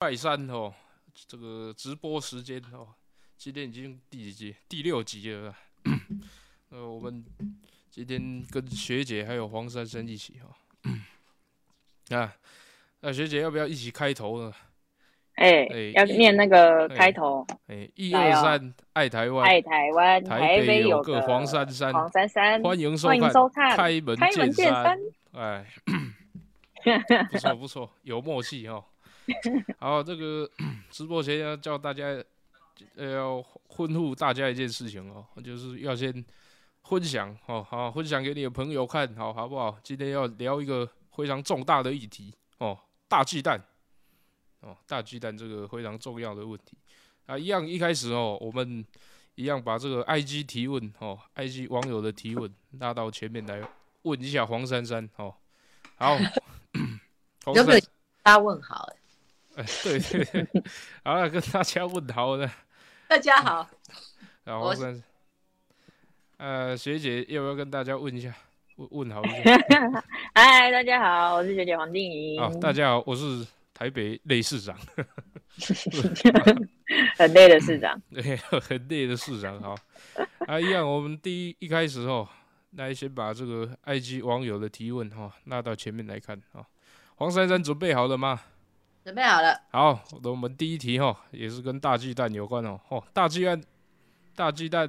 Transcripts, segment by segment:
拜三哦，这个直播时间哦，今天已经第几集？第六集了。呃，我们今天跟学姐还有黄珊珊一起哈。啊，那学姐要不要一起开头呢？哎，要念那个开头。哎，一二三，爱台湾，爱台湾，台北有个黄珊珊，黄珊珊，欢迎收看，开门见山。哎，不错不错，有默契哈。好，这个 直播前要叫大家，要吩咐大家一件事情哦，就是要先分享哦，好，分享给你的朋友看好，好不好？今天要聊一个非常重大的议题哦，大鸡蛋哦，大鸡蛋这个非常重要的问题啊，一样一开始哦，我们一样把这个 IG 提问哦，IG 网友的提问拉到前面来问一下黄珊珊哦，好，有没有大家问好？对 对对，好了，跟大家问好了。大家好，然后是呃，学姐要不要跟大家问一下？问问好一下。嗨，大家好，我是学姐黄静怡。好，大家好，我是台北累市长。很累的市长。对，很累的市长。好，啊，一样，我们第一一开始哦，来先把这个 IG 网友的提问哈拉到前面来看啊。黄珊珊准备好了吗？准备好了，好，那我们第一题哈，也是跟大鸡蛋有关哦。哦，大鸡蛋，大鸡蛋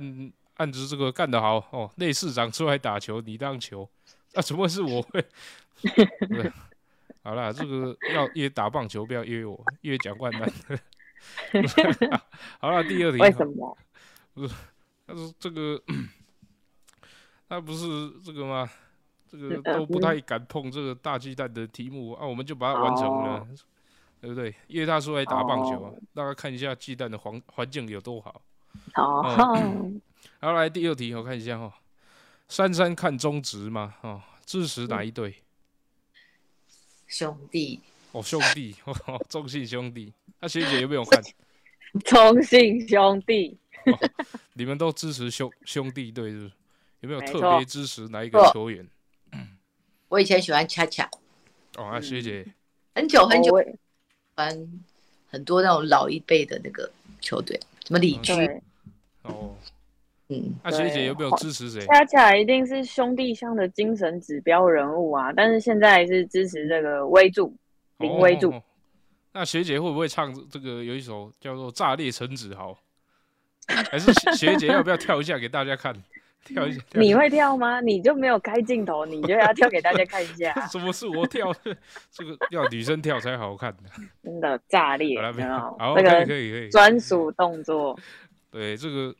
案子这个干得好哦。内市长出来打球，你当球，那怎么是我？对，好了，这个要约打棒球，不要约我，约蒋冠南。好了，第二题。为什么？不是，他说这个，他不是这个吗？这个都不太敢碰这个大鸡蛋的题目啊，我们就把它完成了。对不对？因为他说来打棒球啊，大家看一下鸡蛋的环环境有多好。好，好来第二题，我看一下哈。珊珊看中职吗？哦，支持哪一队？兄弟。哦，兄弟，哦中信兄弟。那学姐有没有看？中信兄弟。你们都支持兄兄弟队是不是？有没有特别支持哪一个球员？我以前喜欢恰恰。哦，那学姐。很久很久。班很多那种老一辈的那个球队，什么李居哦，嗯，那学姐有没有支持谁？恰恰一定是兄弟相的精神指标人物啊！但是现在是支持这个威助林威助。那学姐会不会唱这个？有一首叫做《炸裂陈子豪》，还是学姐要不要跳一下给大家看？跳一下，你会跳吗？你就没有开镜头，你就 要跳给大家看一下。什么是我跳？这个要女生跳才好看的。真的炸裂，好，可以可以可以。专属动作。对，这个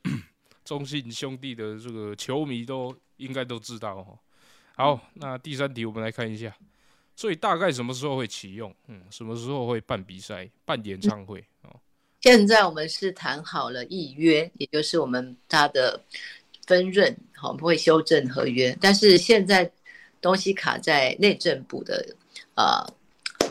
中信兄弟的这个球迷都应该都知道哦。好，那第三题我们来看一下，所以大概什么时候会启用？嗯，什么时候会办比赛、办演唱会？哦，现在我们是谈好了预约，也就是我们他的。分润好不会修正合约，但是现在东西卡在内政部的呃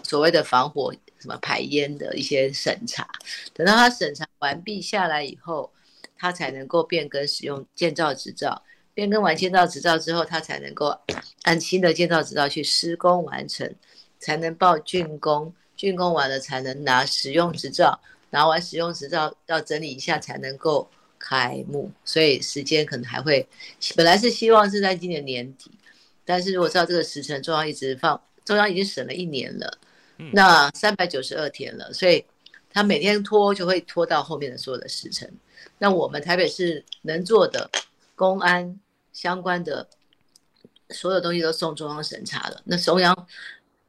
所谓的防火什么排烟的一些审查，等到他审查完毕下来以后，他才能够变更使用建造执照，变更完建造执照之后，他才能够按新的建造执照去施工完成，才能报竣工，竣工完了才能拿使用执照，拿完使用执照要整理一下才能够。开幕，所以时间可能还会，本来是希望是在今年年底，但是如果照这个时辰，中央一直放，中央已经审了一年了，那三百九十二天了，所以他每天拖就会拖到后面的所有的时辰。那我们台北市能做的公安相关的所有东西都送中央审查了，那中央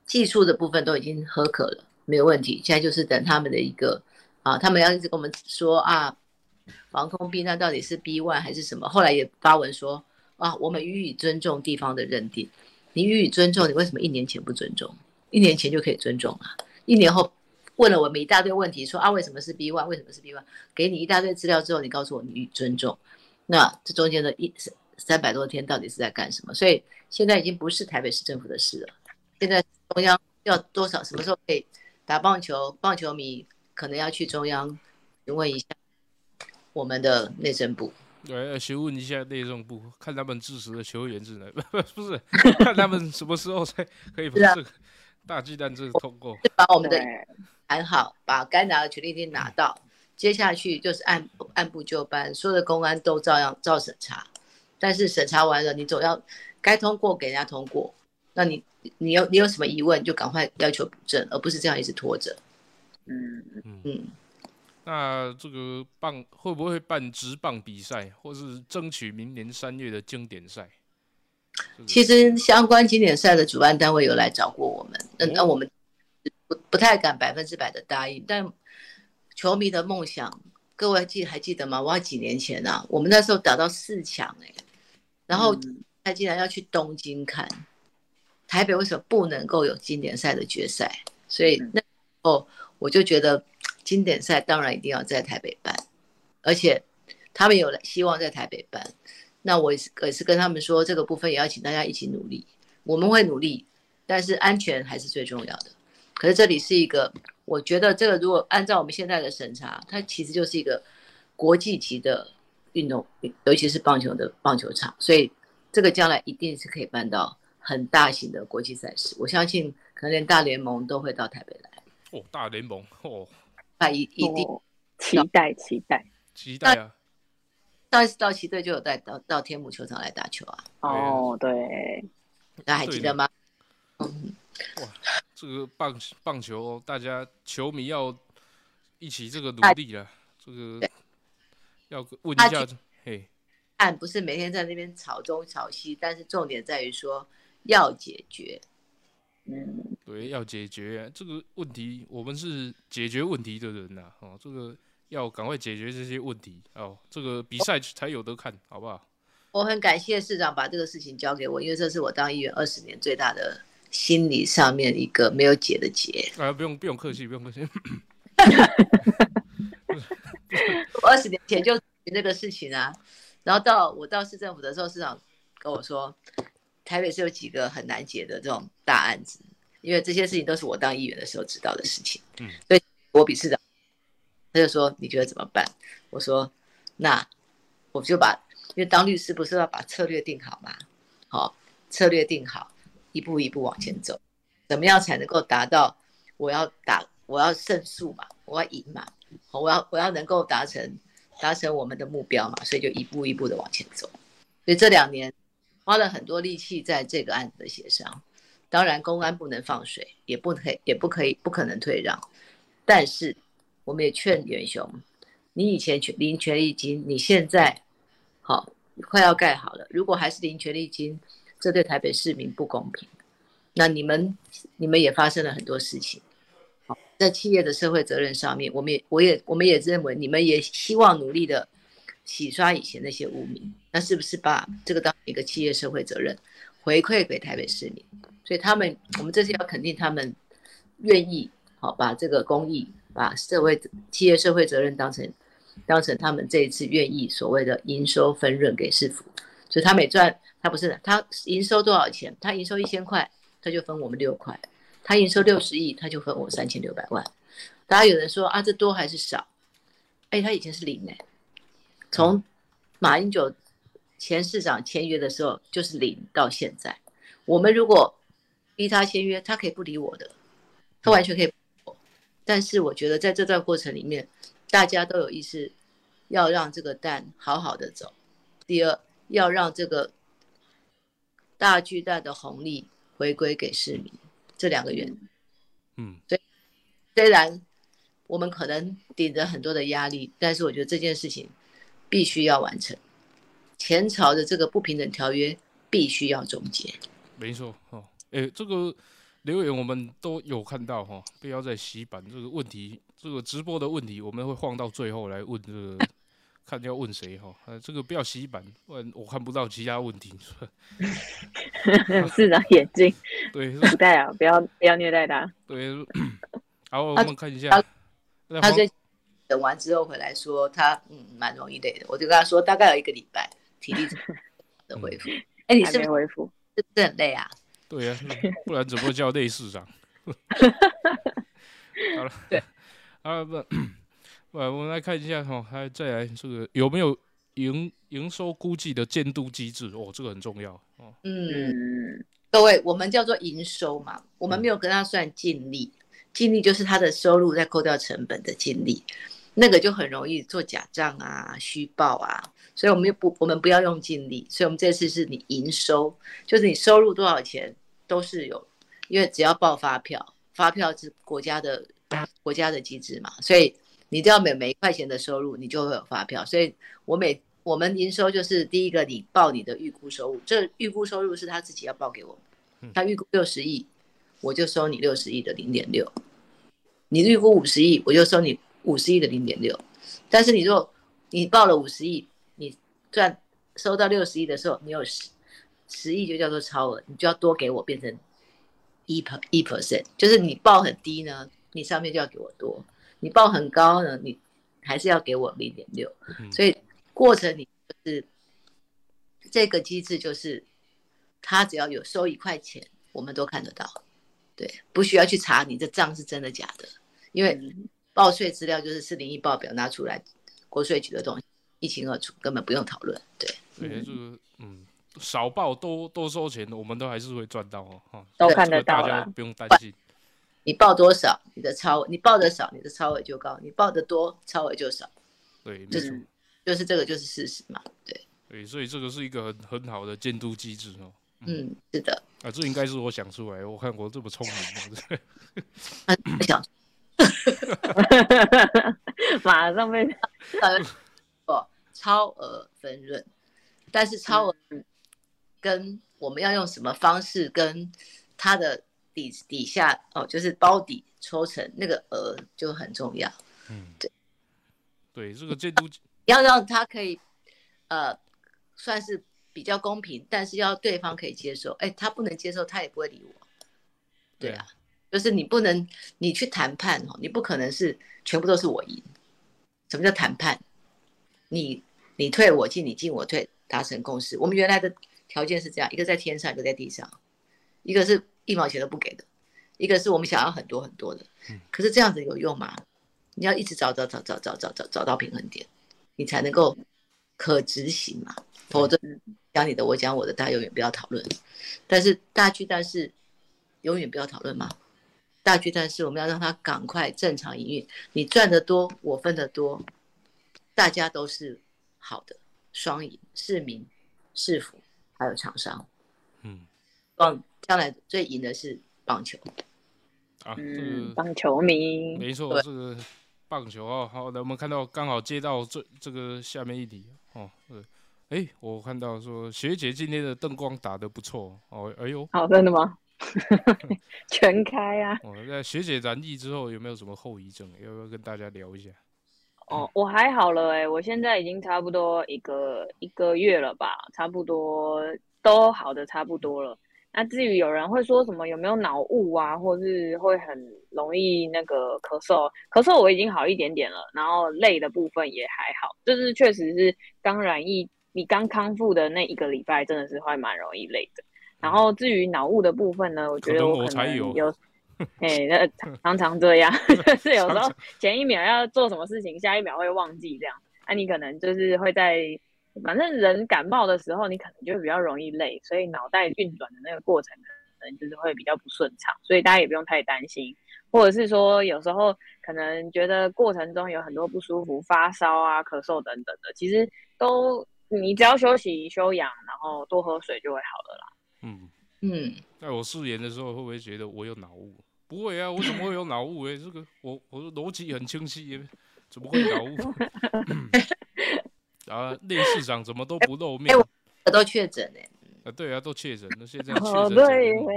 技术的部分都已经合可了，没有问题，现在就是等他们的一个啊，他们要一直跟我们说啊。防空避难到底是 B one 还是什么？后来也发文说啊，我们予以尊重地方的认定。你予以尊重，你为什么一年前不尊重？一年前就可以尊重啊！一年后问了我们一大堆问题，说啊，为什么是 B one？为什么是 B one？给你一大堆资料之后，你告诉我你予以尊重。那这中间的一三三百多天到底是在干什么？所以现在已经不是台北市政府的事了。现在中央要多少？什么时候可以打棒球？棒球迷可能要去中央询问一下。我们的内政部，对，询问一下内政部，看他们支持的球员是哪，不 不是，看他们什么时候才可以把这个大鸡蛋这个通过，把我们的谈好，把该拿的权利金拿到，接下去就是按按部就班，所有的公安都照样照审查。但是审查完了，你总要该通过给人家通过。那你你有你有什么疑问，就赶快要求补正，而不是这样一直拖着。嗯，嗯，嗯，那这个棒会不会办直棒比赛，或是争取明年三月的经典赛？其实相关经典赛的主办单位有来找过我们，那那我们不不太敢百分之百的答应，但球迷的梦想，各位记还记得吗？我要几年前啊，我们那时候打到四强哎、然后嗯他竟然要去东京看，台北为什么不能够有经典赛的决赛？所以嗯那时候我就觉得经典赛当然一定要在台北办，而且他们有希望在台北办。那我也是也是跟他们说，这个部分也要请大家一起努力，我们会努力，但是安全还是最重要的。可是这里是一个，我觉得这个如果按照我们现在的审查，它其实就是一个国际级的运动，尤其是棒球的棒球场，所以这个将来一定是可以办到很大型的国际赛事。我相信可能连大联盟都会到台北来，哦，大联盟哦，那一一定。哦期待期待。期待啊！上一次到奇队就有带到到天母球场来打球啊，哦，对，大家还记得吗？嗯，这个棒棒球，大家球迷要一起这个努力了。这个要问一他下，嘿，但不是每天在那边吵东吵西，但是重点在于说要解决。嗯，对，要解决这个问题，我们是解决问题的人呐、哦，这个要赶快解决这些问题哦，这个比赛才有得看，好不好？我很感谢市长把这个事情交给我，因为这是我当议员二十年最大的心理上面一个没有解的结。啊，不用不用客气，不用客气。我二十年前就这个事情啊，然后到我到市政府的时候，市长跟我说，台北是有几个很难解的这种大案子，因为这些事情都是我当议员的时候知道的事情，嗯，所以我比市长，他就说你觉得怎么办？我说那我就把，因为当律师不是要把策略定好嘛，好，策略定好，一步一步往前走，怎么样才能够达到我要打我要胜诉嘛，我要赢嘛，好我要我要能够达成达成我们的目标嘛，所以就一步一步的往前走。所以这两年花了很多力气在这个案子的协商。当然，公安不能放水，也不可以，也不可以，不可能退让。但是，我们也劝元雄，你以前全领权利金，你现在好快要盖好了，如果还是领权利金，这对台北市民不公平。那你们你们也发生了很多事情。好在企业的社会责任上面，我们也我也我们也认为你们也希望努力的洗刷以前那些污名，那是不是把这个当一个企业社会责任回馈给台北市民？所以他们，我们这次要肯定他们愿意好把这个公益、把社会企业社会责任当成当成他们这一次愿意所谓的营收分润给市府，所以他每赚他不是他营收多少钱，他营收一千块，他就分我们六块。他营收六十亿，他就分我三千六百万。大家有人说啊，这多还是少？哎，他以前是零哎，从马英九前市长签约的时候就是零到现在。我们如果逼他签约，他可以不理我的，他完全可以不理我。但是我觉得在这段过程里面，大家都有意识要让这个蛋好好的走。第二，要让这个大巨蛋的红利回归给市民。这两个原则。嗯，虽然我们可能顶着很多的压力，但是我觉得这件事情必须要完成。前朝的这个不平等条约必须要终结。没错哦。诶，这个留言我们都有看到哈、不要再洗版这个问题，这个直播的问题我们会放到最后来问这个，看要问谁哈、呃，这个不要洗版，不然我看不到其他问题。是的眼睛对不戴啊，不要不要虐待他。对，好，我他们看一下他，等完之后回来说他嗯蛮容易累的，我就跟他说大概有一个礼拜体力的恢复。哎、你还是不是没恢复，是不是很累啊？对呀、不然怎么叫内市长？好了，对，啊不，不，我们来看一下哈，还再来这个有没有营营收估计的监督机制？哦，这个很重要哦。嗯，嗯，各位，我们叫做营收嘛，我们没有跟他算净利，净利就是他的收入再扣掉成本的净利，那个就很容易做假账啊、虚报啊，所以我们又不，我们不要用净利，所以我们这次是你营收，就是你收入多少钱都是有，因为只要报发票，发票是国家的国家的机制嘛，所以你只要每每一块钱的收入，你就会有发票，所以我每我们营收就是第一个，你报你的预估收入，这预估收入是他自己要报给我们，他预估六十亿，我就收你六十亿的零点六。你预估五十亿，我就收你五十亿的零点六。但是你如果你报了五十亿，你赚收到六十亿的时候，你有十十亿就叫做超额，你就要多给我变成一 per 一 percent，就是你报很低呢，你上面就要给我多；你报很高呢，你还是要给我零点六。所以过程里就是这个机制，就是他只要有收一块钱，我们都看得到，对，不需要去查你这账是真的假的。因为报税资料就是四零一报表拿出来，国税局的东西一清二楚，根本不用讨论。对，对，这个嗯，少报多多收钱，我们都还是会赚到哦，哈，都看得到大家不用担心。你报多少，你的超你报的少，你的超额就高；你报的多，超额就少。对，就是就是这个就是事实嘛。对，对，所以这个是一个很很好的监督机制哦。嗯，是的。啊，这应该是我想出来，我看我这么聪明，想。马上被哦，超额分润，但是超额跟我们要用什么方式跟它的底底下哦，就是包底抽成那个额就很重要。嗯，对，对，这个监督要让他可以呃算是比较公平，但是要对方可以接受。哎，他不能接受，他也不会理我。对啊。就是你不能，你去谈判哦，你不可能是全部都是我赢。什么叫谈判？你你退我进，你进我退，达成共识。我们原来的条件是这样：一个在天上，一个在地上，一个是一毛钱都不给的，一个是我们想要很多很多的。可是这样子有用吗？你要一直找找找找找找找找到平衡点，你才能够可执行嘛。否则讲你的，我讲我的，大家永远不要讨论。但是大巨蛋是永远不要讨论吗？大巨蛋是我们要让它赶快正常营运，你赚得多，我分得多，大家都是好的，双赢，市民、市府还有厂商，嗯，棒，将来最赢的是棒球，啊，嗯，棒球迷，没错，这个棒球哦，好的，我们看到刚好接到这这个下面一题哦，呃，哎，我看到说学姐今天的灯光打得不错哦，哎呦，好，真的吗？全开啊！哦，在学姐染疫之后有没有什么后遗症？要不要跟大家聊一下？哦，我还好了哎，我现在已经差不多一个一个月了吧，差不多都好的差不多了。那至于有人会说什么有没有脑雾啊，或是会很容易那个咳嗽，咳嗽我已经好一点点了，然后累的部分也还好，就是确实是刚染疫，你刚康复的那一个礼拜真的是会蛮容易累的。然后至于脑雾的部分呢，我觉得我可能有，哎，那常常这样，就是有时候前一秒要做什么事情，下一秒会忘记这样。那你可能就是会在，反正人感冒的时候，你可能就比较容易累，所以脑袋运转的那个过程可能就是会比较不顺畅，所以大家也不用太担心。或者是说有时候可能觉得过程中有很多不舒服，发烧啊、咳嗽等等的，其实都你只要休息休养，然后多喝水就会好了啦。嗯嗯，那我素颜的时候，会不会觉得我有脑雾？不会啊，我怎么会有脑雾？哎，这个我我的逻辑很清晰，怎么会脑雾？啊，内市长怎么都不露面？我都确诊哎。啊，对啊，都确诊，那现在确诊者联盟。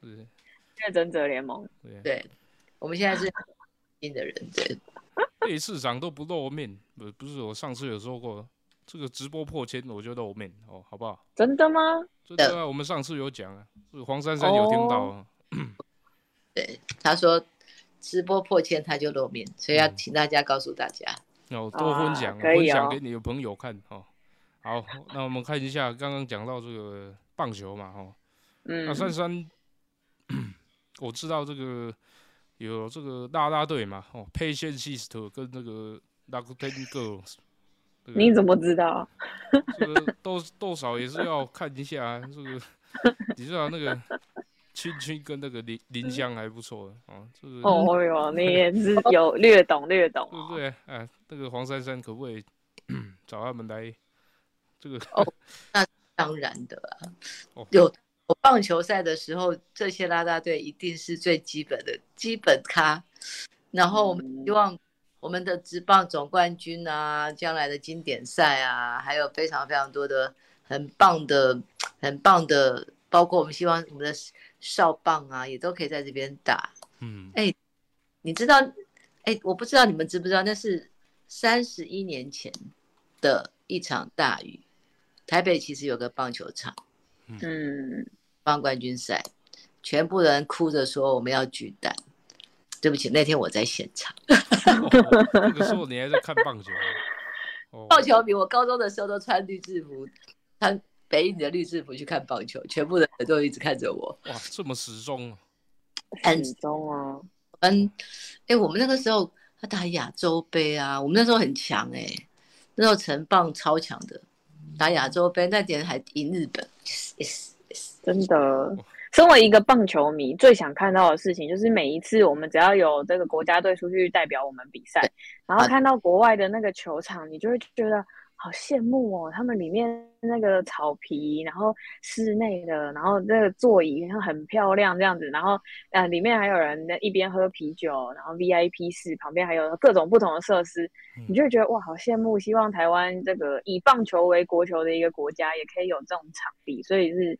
是确诊者联盟。对对，我们现在是新的人，对。内市长都不露面，不不是我上次有说过。这个直播破千，我就露面哦，好不好？真的吗？真的啊，我们上次有讲啊，是黄珊珊有听到啊。对，他说直播破千他就露面，所以要请大家告诉大家，哦，多分享，分享给你的朋友看哦。好，那我们看一下刚刚讲到这个棒球嘛，哈，嗯，那珊珊，我知道这个有这个啦啦队嘛，哦，Patient Sister 跟那个 Lucky Girls。你怎么知道？这个多多少也是要看一下，这个你知道那个青青 跟那个林林香还不错啊，这个哦哟，你也是有略懂略懂哦。对不对？哎，那个黄珊珊可不可以 找他们来？这个哦，那当然的啊哦，有有棒球赛的时候，这些拉大队一定是最基本的基本咖。然后我们希望我们的职棒总冠军啊，将来的经典赛啊，还有非常非常多的很棒的、很棒的，包括我们希望我们的少棒啊，也都可以在这边打。嗯，哎你知道，哎，我不知道你们知不知道，那是三十一年前的一场大雨。台北其实有个棒球场，嗯，棒冠军赛，全部人哭着说我们要举蛋。对不起，那天我在现场。哦 那个时候你还在看棒球啊？哦，棒球比，我高中的时候都穿绿制服，穿北影的绿制服去看棒球，全部人都一直看着我。哇，这么时钟啊！很始终啊，嗯，哎，我们那个时候他打亚洲杯啊，我们那时候很强哎、那时候成棒超强的，打亚洲杯那点还赢日本。Yes, yes. 真的。身为一个棒球迷，最想看到的事情就是每一次我们只要有这个国家队出去代表我们比赛，然后看到国外的那个球场，你就会觉得好羡慕哦。他们里面那个草皮，然后室内的，然后那个座椅很漂亮这样子，然后呃里面还有人在一边喝啤酒，然后 VIP 室旁边还有各种不同的设施，你就会觉得哇好羡慕。希望台湾这个以棒球为国球的一个国家，也可以有这种场地，所以是。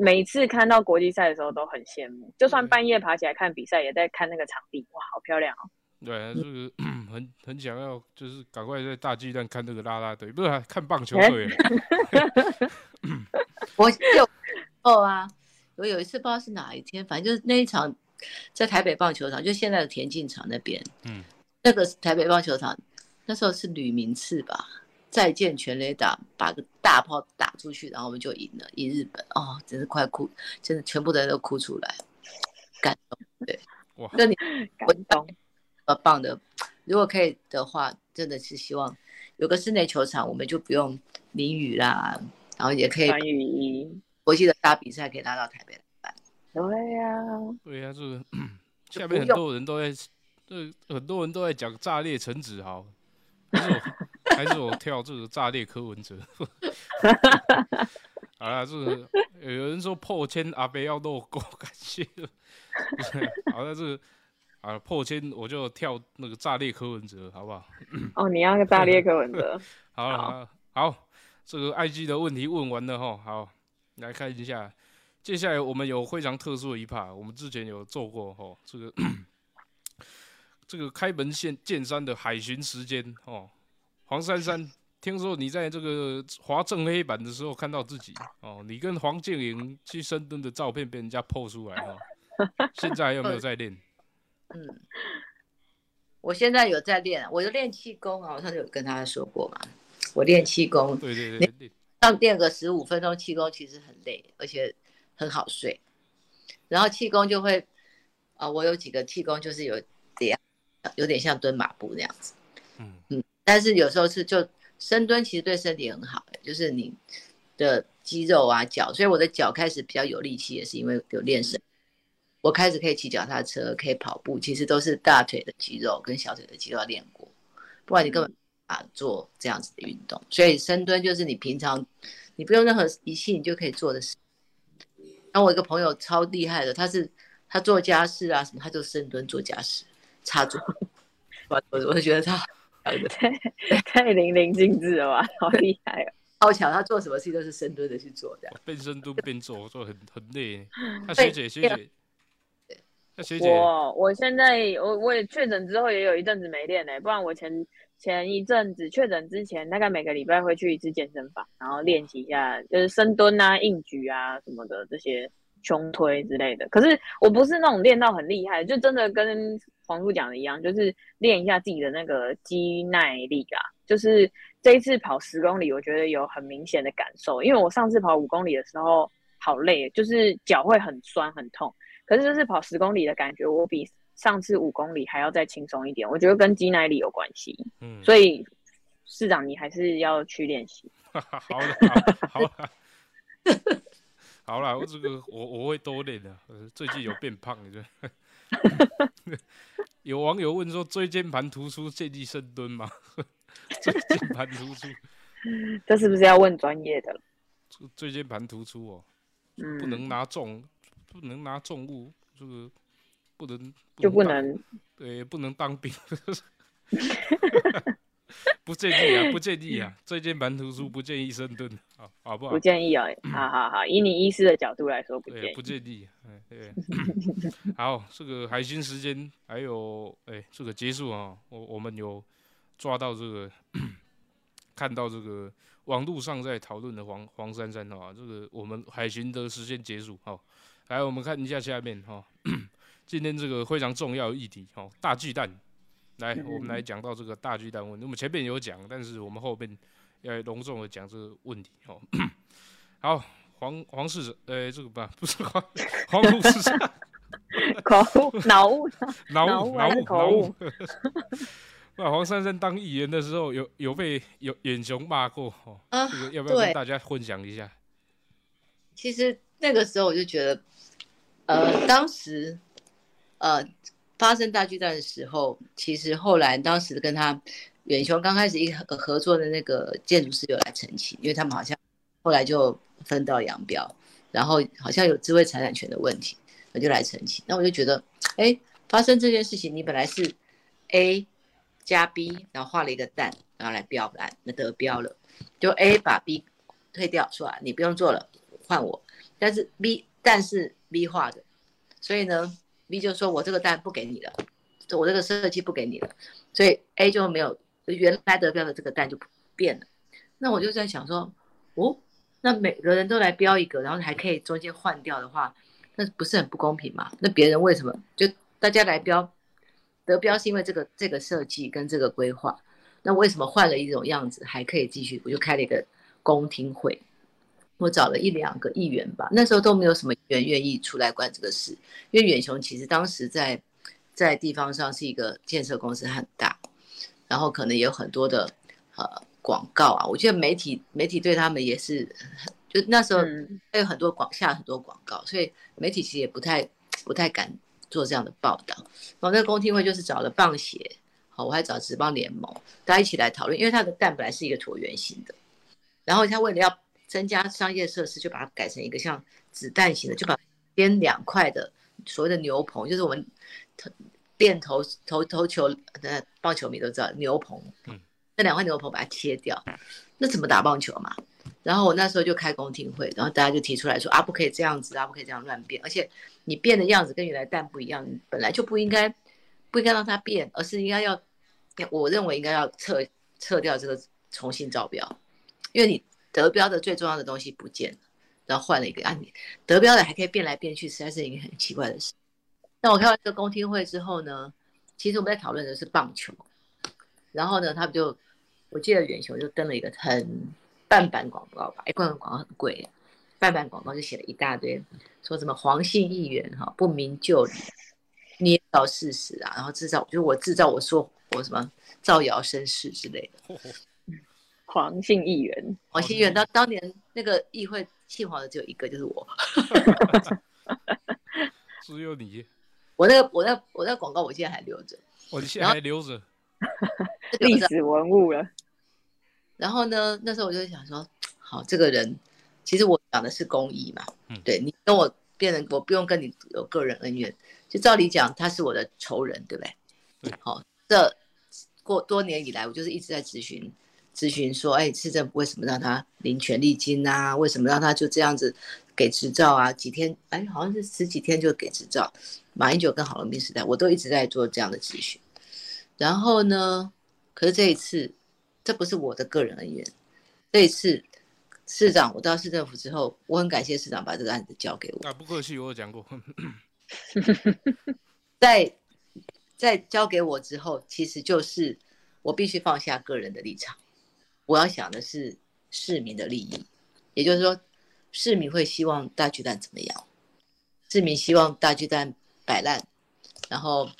每次看到国际赛的时候都很羡慕，就算半夜爬起来看比赛，也在看那个场地，哇，好漂亮哦！对就是 很很想要，就是赶快在大巨蛋看那个啦啦队，不是啊看棒球队啊。我有哦啊，我有一次不知道是哪一天，反正就是那一场在台北棒球场，就现在的田径场那边，嗯，那个台北棒球场那时候是吕明次吧，再见全垒打，把个大炮打出去，然后我们就赢了，赢日本哦，真是快哭，真的全部的人都哭出来，感动。对哇，那你感动，呃棒的，如果可以的话，真的是希望有个室内球场，我们就不用淋雨啦，然后也可以穿雨衣，国际的大比赛可以拉到台北来办。对呀、对呀、这个就下面很多人都在，这很多人都在讲炸裂陈子豪，还是我还是我跳这个炸裂柯文哲。好啦，这个有人说破千阿北要露够感谢 好那这个啊破千我就跳那个炸裂柯文哲，好不好？哦，你要个炸裂柯文哲，好了，好，好，这个 IG 的问题问完了哈，好，来看一下，接下来我们有非常特殊的一 part，我们之前有做过哈，这个这个开门见见山的海巡时间哦，黄珊珊，听说你在这个滑正黑板的时候看到自己哦，你跟黄建莹去深蹲的照片被人家 PO 出来哦，现在还有没有在练？嗯，我现在有在练，我就练气功啊，我上次有跟大家说过嘛，我练气功，对对对，练上练个十五分钟气功其实很累，而且很好睡。然后气功就会，啊、我有几个气功就是有点有点像蹲马步那样子，嗯嗯，但是有时候是就深蹲，其实对身体很好，就是你的肌肉啊脚，所以我的脚开始比较有力气，也是因为有练身。我开始可以骑脚踏车，可以跑步，其实都是大腿的肌肉跟小腿的肌肉要练过，不然你根本啊做这样子的运动。所以深蹲就是你平常你不用任何仪器，你就可以做的事。那我一个朋友超厉害的，他是他做家事啊什么，他就深蹲做家事，插座。我我觉得他太太淋漓尽致了吧，好厉害哦！好巧，他做什么事都是深蹲的去做的。边深蹲边做，做很很累。那对学姐学姐，我我现在我我也确诊之后也有一阵子没练呢、不然我前前一阵子确诊之前，大概每个礼拜会去一次健身房，然后练习一下就是深蹲啊、硬举啊什么的这些胸推之类的。可是我不是那种练到很厉害，就真的跟黄叔讲的一样，就是练一下自己的那个肌耐力啊。就是这一次跑十公里，我觉得有很明显的感受，因为我上次跑五公里的时候好累，就是脚会很酸很痛。可是这是跑十公里的感觉，我比上次五公里还要再轻松一点。我觉得跟肌耐力有关系，嗯，所以市长你还是要去练习。好的，好好了，好啦，我这个我我会多练的。呃最近有变胖，你？有网友问说，椎间盘突出建议深蹲吗？椎间盘突出，这是不是要问专业的椎间盘突出哦，嗯，不能拿重，不能拿重物，这个不能就不能对，不能当兵。不建议啊，不建议啊，最近蛮突出不建议深蹲，好好不好不？建议哦。好好好，以你医师的角度来说，不建对，议不。建议。哎，对。好，这个海星时间还有哎，这个结束啊，我我们有抓到这个，看到这个网络上在讨论的黄黄珊珊啊，这个我们海巡的时间结束好，来，我们看一下下面哈，今天这个非常重要的议题哦，大巨蛋。来，我们来讲到这个大巨蛋问题。我们前面有讲，但是我们后面要隆重的讲这个问题哦。好，黄黄市长，呃，这个不 不是黄黄路市长，口误脑误，脑误脑脑雾还是雾脑雾口误。那 黄珊珊当议员的时候，有有被有远雄骂过哦，啊这个要不要跟大家分享一下？其实那个时候我就觉得，呃，当时，呃，发生大巨蛋的时候，其实后来当时跟他远雄刚开始一合合作的那个建筑师有来澄清，因为他们好像后来就分道扬镳，然后好像有智慧财产权的问题，我就来澄清。那我就觉得，哎，发生这件事情，你本来是 A 加 B，然后画了一个蛋，然后来标来，那得标了，就 A 把 B 退掉，说啊，你不用做了，换我。但是 B 蛋是 B 画的，所以呢，B 就说我这个蛋不给你了，我这个设计不给你了，所以 A 就没有原来得标的这个蛋就变了。那我就在想说，哦，那每个人都来标一个，然后还可以中间换掉的话，那不是很不公平吗？那别人为什么就大家来标得标是因为这个这个设计跟这个规划，那为什么换了一种样子还可以继续？我就开了一个公听会。我找了一两个议员吧，那时候都没有什么议员愿意出来管这个事，因为远雄其实当时在在地方上是一个建设公司很大，然后可能也有很多的呃广告啊，我觉得媒体媒体对他们也是很，就那时候嗯还有很多广下很多广告，所以媒体其实也不太不太敢做这样的报道。然后那个公听会就是找了棒协，好，我还找职棒联盟，大家一起来讨论，因为它的蛋本来是一个椭圆形的，然后他为了要增加商业设施，就把它改成一个像子弹型的，就把边两块的所谓的牛棚，就是我们投练投投投球的棒球迷都知道牛棚，嗯，那两块牛棚把它切掉，那怎么打棒球嘛？然后我那时候就开公听会，然后大家就提出来说啊，不可以这样子啊，不可以这样乱变，而且你变的样子跟原来蛋不一样，你本来就不应该不应该让它变，而是应该要，我认为应该要撤撤掉这个重新招标，因为你得标的最重要的东西不见了，然后换了一个啊，你得标的还可以变来变去，实在是一个很奇怪的事。那我开完这个公听会之后呢，其实我们在讨论的是棒球，然后呢，他们就我记得远雄就登了一个很半版广告吧，一罐广告很贵，半版广告就写了一大堆，说什么黄姓议员哈不明就里，捏造事实啊，然后制造，就是我制造我说我什么造谣生事之类的。黄姓议员，黄姓议员当当年那个议会姓黄的只有一个，就是我。只有你，我那个我那我那广告我现在还留着，我现在还留着。历史文物了。然后呢，那时候我就想说，好，这个人其实我讲的是公益嘛，嗯对你跟我变成我不用跟你有个人恩怨，就照理讲他是我的仇人，对不对？对好，这过多年以来，我就是一直在咨询咨询说，哎，市政府为什么让他领权利金啊？为什么让他就这样子给执照啊？几天，哎，好像是十几天就给执照。马英九跟郝龙斌时代，我都一直在做这样的咨询。然后呢，可是这一次，这不是我的个人恩怨。这一次，市长，我到市政府之后，我很感谢市长把这个案子交给我。啊，不客气，我有讲过。在在交给我之后，其实就是我必须放下个人的立场，我要想的是市民的利益，也就是说，市民会希望大巨蛋怎么样？市民希望大巨蛋摆烂，然后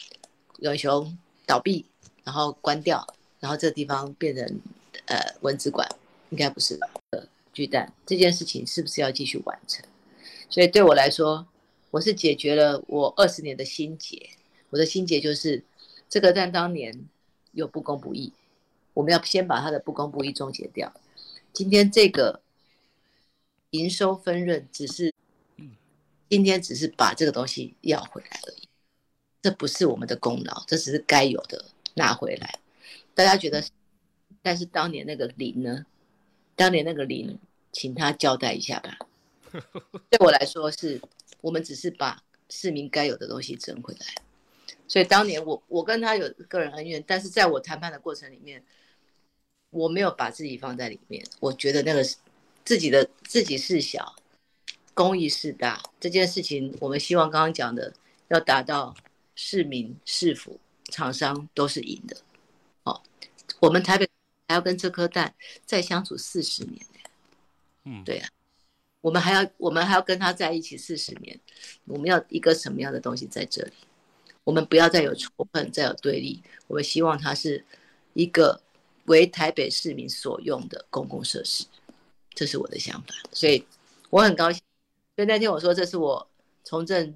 永雄倒闭，然后关掉，然后这地方变成呃文字馆，应该不是吧？呃，巨蛋这件事情是不是要继续完成？所以对我来说，我是解决了我二十年的心结。我的心结就是这个蛋当年有不公不义，我们要先把它的不公不义终结掉。今天这个营收分润只是，今天只是把这个东西要回来而已，这不是我们的功劳，这只是该有的拿回来。大家觉得，但是当年那个零呢？当年那个零，请他交代一下吧。对我来说，是我们只是把市民该有的东西争回来。所以当年我我跟他有个人恩怨，但是在我谈判的过程里面，我没有把自己放在里面。我觉得那个自己的自己是小，公益是大。这件事情，我们希望刚刚讲的要达到市民、市府、厂商都是赢的。哦，我们台北还要跟这颗蛋再相处四十年。嗯，对呀，我们还要我们还要跟他在一起四十年，我们要一个什么样的东西在这里？我们不要再有仇恨，再有对立。我们希望它是一个为台北市民所用的公共设施，这是我的想法。所以我很高兴。所以那天我说，这是我从政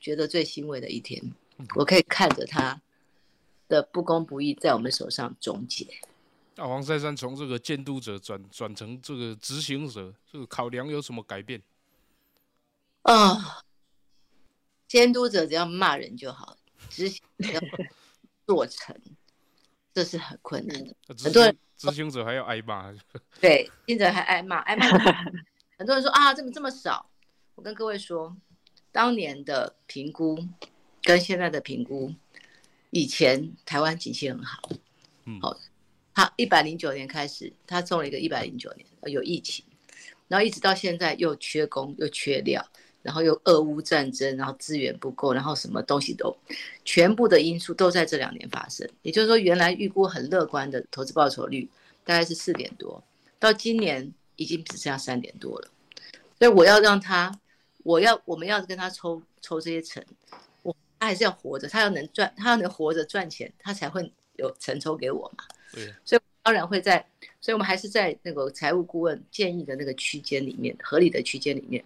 觉得最欣慰的一天。我可以看着他的不公不义在我们手上终结。那黄珊珊从这个监督者转转成这个执行者，这个考量有什么改变？啊，监督者只要骂人就好。执行要做成，这是很困难的。很多人执行者还要挨骂，对，执行者还挨骂，挨骂。很多人说啊，怎么这么少？我跟各位说，当年的评估跟现在的评估，以前台湾景气很好，嗯，好，他一百零九年开始，他中了一个一百零九年有疫情，然后一直到现在又缺工又缺料。然后又俄乌战争，然后资源不够，然后什么东西都，全部的因素都在这两年发生。也就是说，原来预估很乐观的投资报酬率大概是四点多，到今年已经只剩下三点多了。所以我要让他，我要我们要跟他抽抽这些成，我他还是要活着，他要能赚，他要能活着赚钱，他才会有成抽给我嘛。对。所以当然会在，所以我们还是在那个财务顾问建议的那个区间里面，合理的区间里面。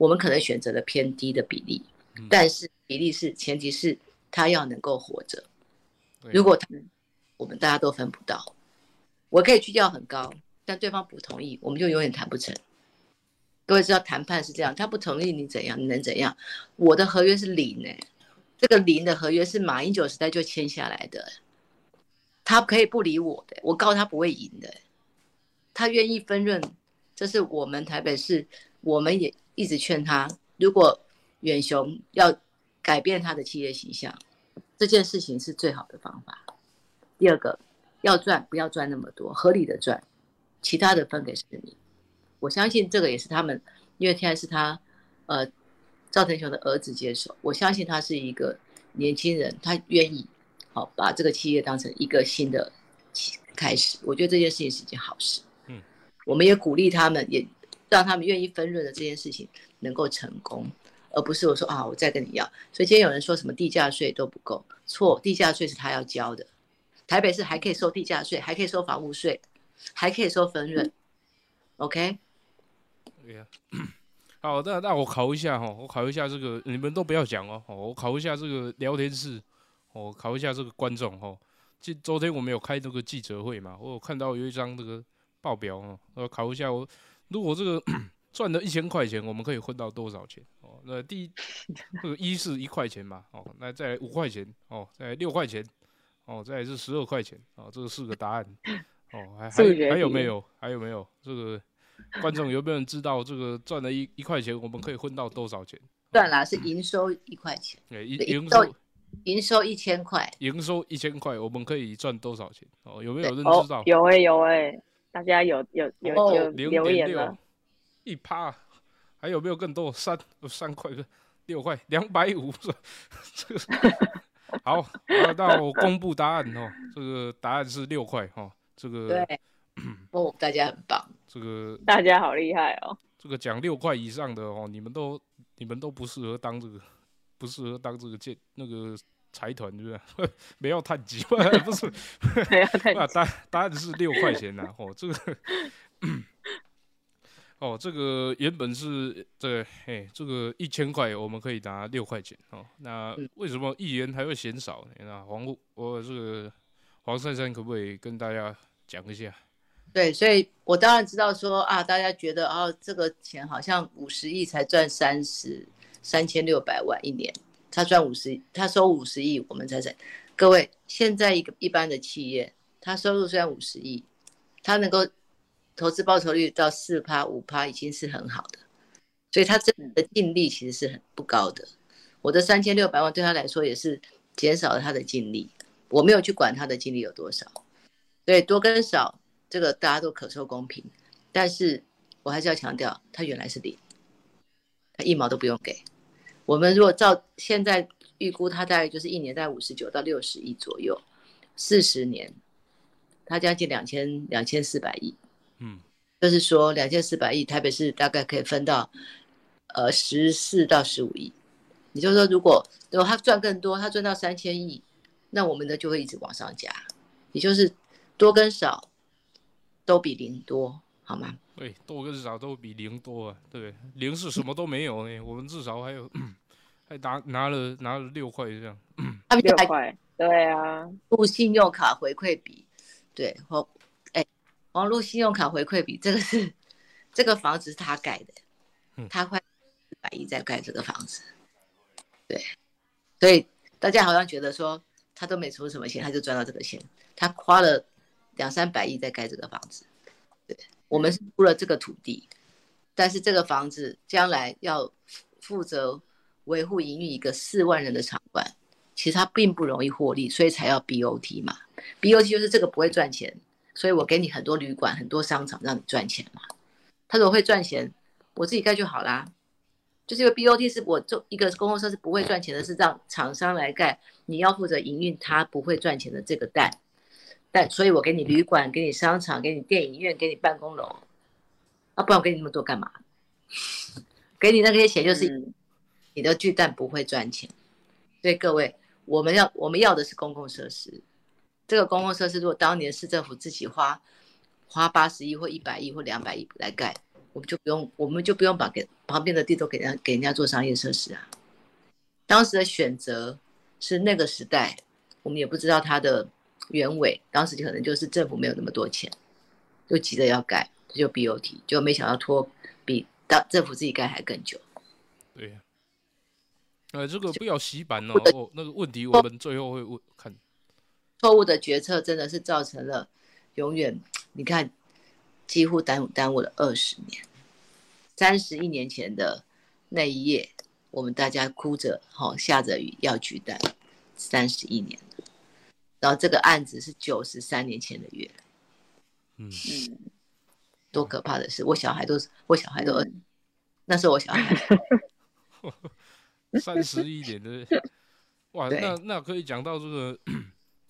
我们可能选择了偏低的比例，但是比例是前提是他要能够活着。如果他我们大家都分不到，我可以去掉很高，但对方不同意，我们就永远谈不成。各位知道谈判是这样，他不同意你怎样，你能怎样？我的合约是零呢，这个零的合约是马英九时代就签下来的，他可以不理我的，我告他不会赢的，他愿意分润，这是我们台北市，我们也。一直劝他，如果远雄要改变他的企业形象，这件事情是最好的方法。第二个，要赚不要赚那么多，合理的赚，其他的分给市民。我相信这个也是他们，因为现在是他，呃，赵腾雄的儿子接手，我相信他是一个年轻人，他愿意好把这个企业当成一个新的开始。我觉得这件事情是一件好事。嗯，我们也鼓励他们也。让他们愿意分润的这件事情能够成功，而不是我说啊，我再跟你要。所以今天有人说什么地价税都不够，错，地价税是他要交的。台北市还可以收地价税，还可以收房屋税，还可以收分润。OK。好，那那我考一下哈，我考一下这个，你们都不要讲哦。我考一下这个聊天室，我考一下这个观众哈。今昨天我们有开这个记者会嘛，我有看到有一张这个报表哦，我考一下我。如果这个 赚了一千块钱，我们可以混到多少钱？哦，那第一，这个 一是一块钱嘛，哦，那再来五块钱，哦，再来六块钱，哦，再来是十二块钱，哦，这个四个答案，哦，还还还有没有？还有没有？这个观众有没有人知道这个赚了一一块钱，我们可以混到多少钱？赚了是营收一块钱，对，营营收营收一千块，营收一千块，我们可以赚多少钱？哦，有没有人知道？有哎，有哎。大家有有有有留言了，一趴，还有没有更多？三三块个六块两百五，这个好，那我公布答案哦。这个答案是六块哦，这个对，哦，大家很棒，这个大家好厉害哦。这个讲六块以上的哦，你们都你们都不适合当这个，不适合当这个建那个。财团是 不是？没有太急，不是？没有太答答案是六块钱呐。哦，这个哦，这个原本是这嘿，这个一千块我们可以拿六块钱哦。那为什么议员还会嫌少呢？那黄我这个黄珊珊可不可以跟大家讲一下？对，所以我当然知道说啊，大家觉得啊，这个钱好像五十亿才赚三十三千六百万一年，他赚五十，他收五十亿，我们才才。各位，现在一个一般的企业，他收入虽然五十亿，他能够。投资报酬率到四趴五趴已经是很好的，所以他真的净利其实是很不高的。我的三千六百万对他来说也是减少了他的净利，我没有去管他的净利有多少，所以多跟少这个大家都可受公平。但是我还是要强调，他原来是零，他一毛都不用给。我们如果照现在预估，它大概就是一年在五十九到六十亿左右，四十年，它将近两千两千四百亿。嗯，就是说两千四百亿，台北市大概可以分到，呃十四到十五亿。也就是说，如果如果他赚更多，他赚到三千亿，那我们的就会一直往上加。也就是多跟少都比零多，好吗？对，多跟少都比零多啊。对，零是什么都没有呢？我们至少还有还拿拿了拿了六块这样。六块，对啊，付信用卡回馈比，对，或。网络信用卡回馈比这个是，这个房子是他盖的，他花四百亿在盖这个房子，对，所以大家好像觉得说他都没出什么钱，他就赚到这个钱，他花了两三百亿在盖这个房子，对，我们是出了这个土地，但是这个房子将来要负责维护营运一个四万人的场馆，其实它并不容易获利，所以才要 BOT 嘛，BOT 就是这个不会赚钱。所以我给你很多旅馆、很多商场，让你赚钱嘛。他说会赚钱，我自己盖就好啦。就是因为 BOT 是我做一个公共设施不会赚钱的，是让厂商来盖，你要负责营运，他不会赚钱的这个蛋。但所以我给你旅馆、给你商场、给你电影院、给你办公楼，啊，不然我给你那么多干嘛？给你那些钱就是你的巨蛋不会赚钱。所以各位，我们要我们要的是公共设施。这个公共设施，如果当年市政府自己花花八十亿或一百亿或两百亿来盖，我们就不用，我们就不用把给旁边的地都给人家给人家做商业设施啊。当时的选择是那个时代，我们也不知道它的原委，当时就可能就是政府没有那么多钱，就急着要盖，就 BOT，就没想到拖比当政府自己盖还更久。对呀，呃，这个不要洗版哦，哦，那个问题我们最后会问看。错误的决策真的是造成了永远，你看，几乎耽误耽误了二十年。三十一年前的那一夜，我们大家哭着，哈，下着雨要举蛋，三十一年了。然后这个案子是九十三年前的月，嗯嗯，多可怕的事！我小孩都是，我小孩都，那是我小孩。三十一年的，哇，那那可以讲到这个。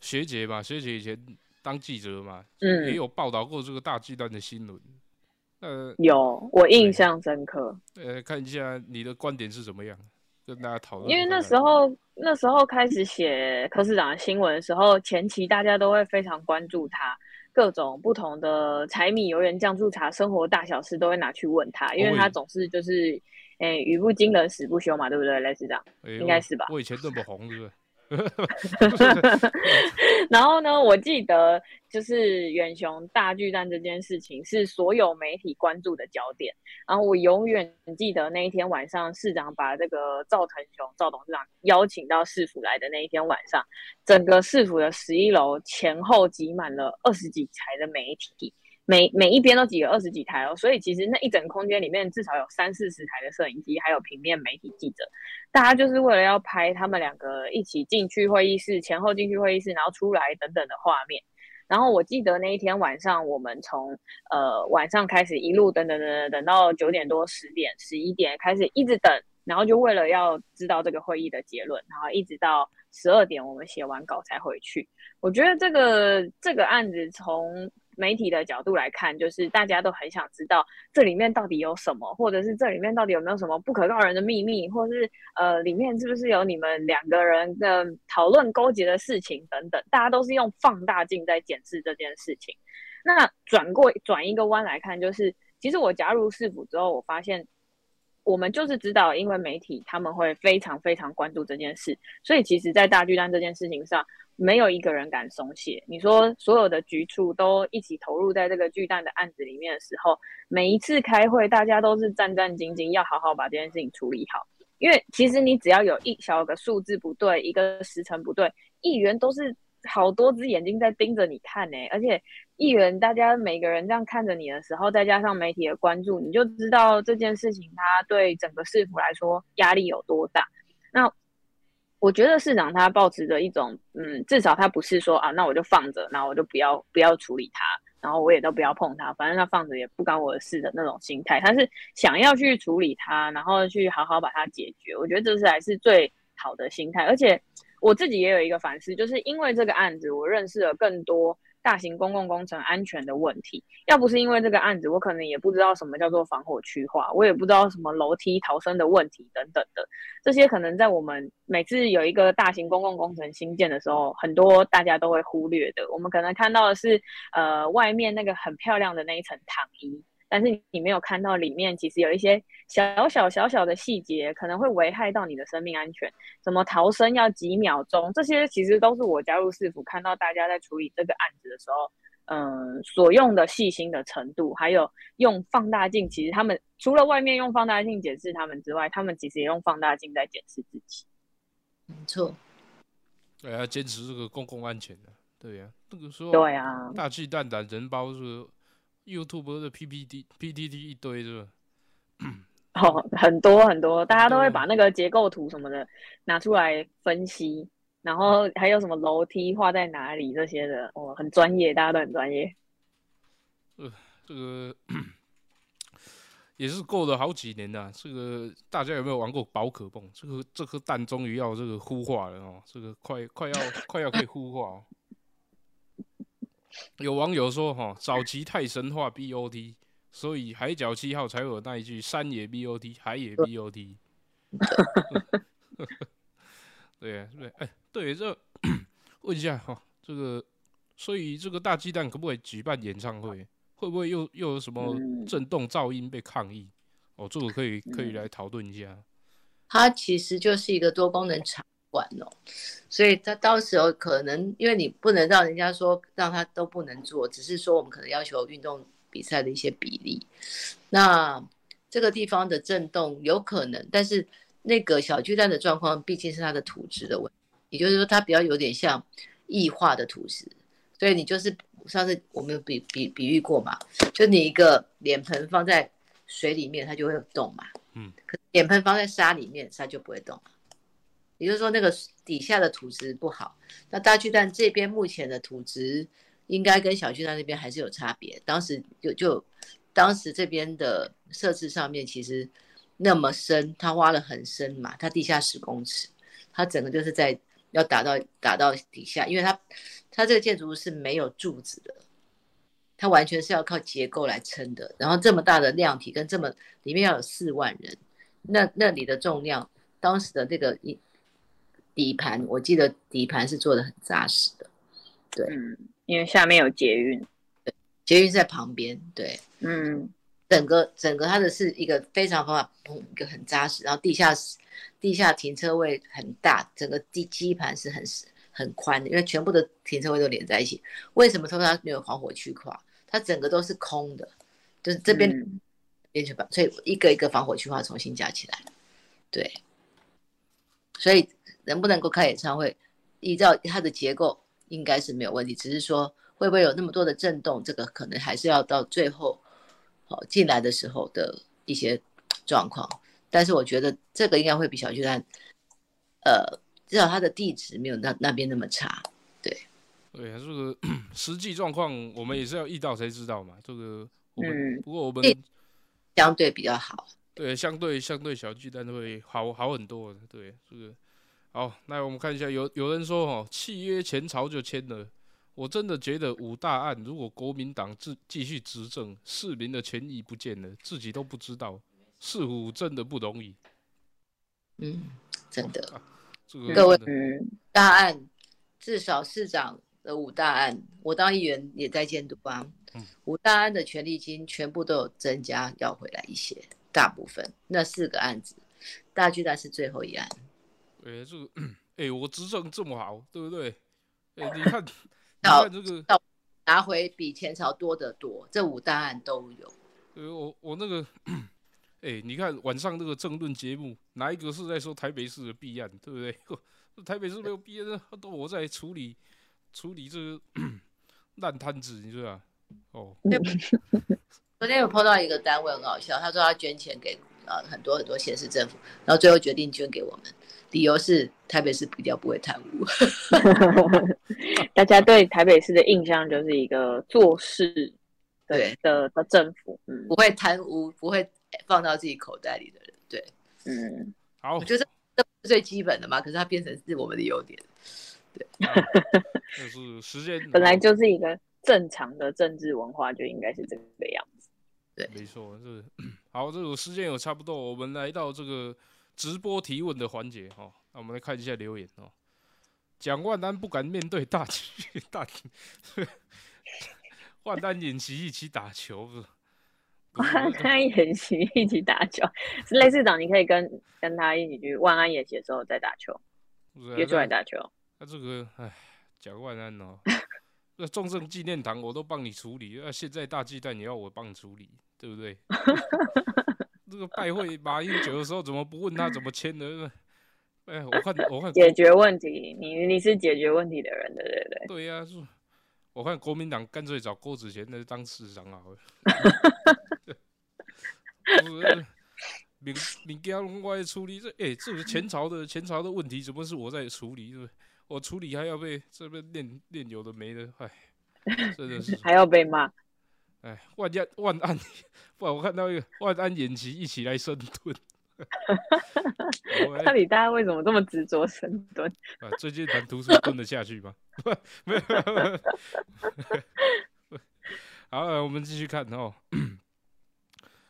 学姐吧，学姐以前当记者嘛，嗯，也有报道过这个大巨蛋的新闻。呃，有，我印象深刻。呃，看一下你的观点是怎么样，跟大家讨论。因为那时候，那时候开始写柯市长的新闻的时候，前期大家都会非常关注他，各种不同的柴米油盐酱醋茶，生活大小事都会拿去问他，因为他总是就是，诶，语不惊人死不休嘛，对不对，雷市长？应该是吧？我以前那么红，是不是？然后呢？我记得就是远雄大巨蛋这件事情是所有媒体关注的焦点。然后我永远记得那一天晚上，市长把这个赵腾雄赵董事长邀请到市府来的那一天晚上，整个市府的十一楼前后挤满了二十几台的媒体。每每一边都挤了二十几台哦，所以其实那一整空间里面至少有三四十台的摄影机，还有平面媒体记者，大家就是为了要拍他们两个一起进去会议室，前后进去会议室，然后出来等等的画面。然后我记得那一天晚上，我们从呃晚上开始一路等等等等等到九点多、十点、十一点开始一直等，然后就为了要知道这个会议的结论，然后一直到十二点我们写完稿才回去。我觉得这个这个案子从媒体的角度来看，就是大家都很想知道这里面到底有什么，或者是这里面到底有没有什么不可告人的秘密，或者是呃里面是不是有你们两个人的讨论勾结的事情等等，大家都是用放大镜在检视这件事情。那转过转一个弯来看，就是其实我加入市府之后，我发现我们就是知道，因为媒体他们会非常非常关注这件事，所以其实，在大巨蛋这件事情上，没有一个人敢松懈。你说所有的局处都一起投入在这个巨蛋的案子里面的时候，每一次开会，大家都是战战兢兢，要好好把这件事情处理好。因为其实你只要有一小个数字不对，一个时辰不对，议员都是好多只眼睛在盯着你看呢。而且议员大家每个人这样看着你的时候，再加上媒体的关注，你就知道这件事情它对整个市府来说压力有多大。那我觉得市长他保持着一种，嗯，至少他不是说啊，那我就放着，然后我就不要不要处理它。然后我也都不要碰它，反正它放着也不关我的事的那种心态。他是想要去处理它，然后去好好把它解决。我觉得这是还是最好的心态。而且我自己也有一个反思，就是因为这个案子，我认识了更多。大型公共工程安全的问题，要不是因为这个案子，我可能也不知道什么叫做防火区化，我也不知道什么楼梯逃生的问题等等的。这些可能在我们每次有一个大型公共工程新建的时候，很多大家都会忽略的。我们可能看到的是，呃，外面那个很漂亮的那一层躺衣。但是你没有看到里面，其实有一些小小小小的细节，可能会危害到你的生命安全。什么逃生要几秒钟，这些其实都是我加入市府看到大家在处理这个案子的时候，嗯，所用的细心的程度，还有用放大镜。其实他们除了外面用放大镜检视他们之外，他们其实也用放大镜在检视自己。没错，对啊，坚持这个公共安全的，对呀，那个时候对啊，大气蛋胆人包是。YouTube 的 PPT、PPT 一堆是吧？哦，很多很多，大家都会把那个结构图什么的拿出来分析，然后还有什么楼梯画在哪里这些的，哦，很专业，大家都很专业。呃，这个 也是过了好几年了。这个大家有没有玩过宝可梦？这个这颗蛋终于要这个孵化了哦，这个快快要快要可以孵化。有网友说：“哈，早期太神话 BOT，所以海角七号才有那一句山野 BOT，海野 BOT。”对对，哎，对，这问一下哈，这个，所以这个大鸡蛋可不可以举办演唱会？会不会又又有什么震动噪音被抗议？哦，这个可以可以来讨论一下。它其实就是一个多功能场。管哦，所以他到时候可能，因为你不能让人家说让他都不能做，只是说我们可能要求运动比赛的一些比例。那这个地方的震动有可能，但是那个小巨蛋的状况毕竟是它的土质的问题，也就是说它比较有点像异化的土质，所以你就是上次我们比比比喻过嘛，就你一个脸盆放在水里面，它就会动嘛，嗯，可脸盆放在沙里面，它就不会动了。也就是说，那个底下的土质不好。那大巨蛋这边目前的土质应该跟小巨蛋那边还是有差别。当时就就当时这边的设置上面其实那么深，它挖了很深嘛，它地下十公尺，它整个就是在要打到打到底下，因为它它这个建筑物是没有柱子的，它完全是要靠结构来撑的。然后这么大的量体跟这么里面要有四万人，那那里的重量，当时的那个一。底盘，我记得底盘是做的很扎实的，对，嗯，因为下面有捷运，对，捷运在旁边，对，嗯，整个整个它的是一个非常方法，一个很扎实，然后地下地下停车位很大，整个地基盘是很很宽的，因为全部的停车位都连在一起。为什么说它没有防火区块？它整个都是空的，就是这边边全把，所以一个一个防火区块重新加起来，对，所以。能不能够开演唱会？依照它的结构，应该是没有问题。只是说会不会有那么多的震动，这个可能还是要到最后，好进来的时候的一些状况。但是我觉得这个应该会比小巨蛋，呃，至少它的地址没有那那边那么差。对，对，这个 实际状况我们也是要遇到才知道嘛。这个我们不过我们相对比较好，对，相对相对小巨蛋会好好很多。对，这个。好，那我们看一下，有有人说哦，契约前朝就签了。我真的觉得五大案，如果国民党继继续执政，市民的权益不见了，自己都不知道，似乎真的不容易。嗯，真的。各位，大案至少市长的五大案，我当议员也在监督啊。五大案的权利金全部都有增加要回来一些，大部分那四个案子，大巨蛋是最后一案。哎，这个，哎，我执政这么好，对不对？哎，你看，你看这个，拿回比前朝多得多，这五大案都有。呃，我我那个，哎，你看晚上那个政论节目，哪一个是在说台北市的弊案，对不对？台北市没有弊案，都我在处理处理这个 烂摊子，你知道吧？哦，昨天有碰到一个单位很好笑，他说他捐钱给呃很多很多县市政府，然后最后决定捐给我们，理由是台北市比较不会贪污。大家对台北市的印象就是一个做事对的的政府，嗯，不会贪污，不会放到自己口袋里的人，对，嗯，好，我觉得这是最基本的嘛，可是它变成是我们的优点，对，就是时间本来就是一个。正常的政治文化就应该是这个样子，对，没错，是好。这个时间有差不多，我们来到这个直播提问的环节哈。那我们来看一下留言哦。蒋万安不敢面对大局，大万安演习一起打球不是？万安演习一起打球，是类似长，你可以跟跟他一起去万安演习的时候再打球，约出来打球。那这个哎，蒋万安哦。那重症纪念堂我都帮你处理，那现在大鸡蛋也要我帮你处理，对不对？这个拜会马英九的时候怎么不问他怎么签的？哎，我看我看解决问题，你你是解决问题的人，对对对。对呀，是。我看国民党干脆找郭子乾来当市长好了。民民家我来处理这，哎，这是前朝的前朝的问题怎么是我在处理？是？我处理还要被这边练练有的没的，哎，真的是 还要被骂，哎，万家万安，不然我看到一个万安演习一起来深蹲，到底大家为什么这么执着深蹲？啊，最近谈读书蹲得下去吗？没有，好，我们继续看哦。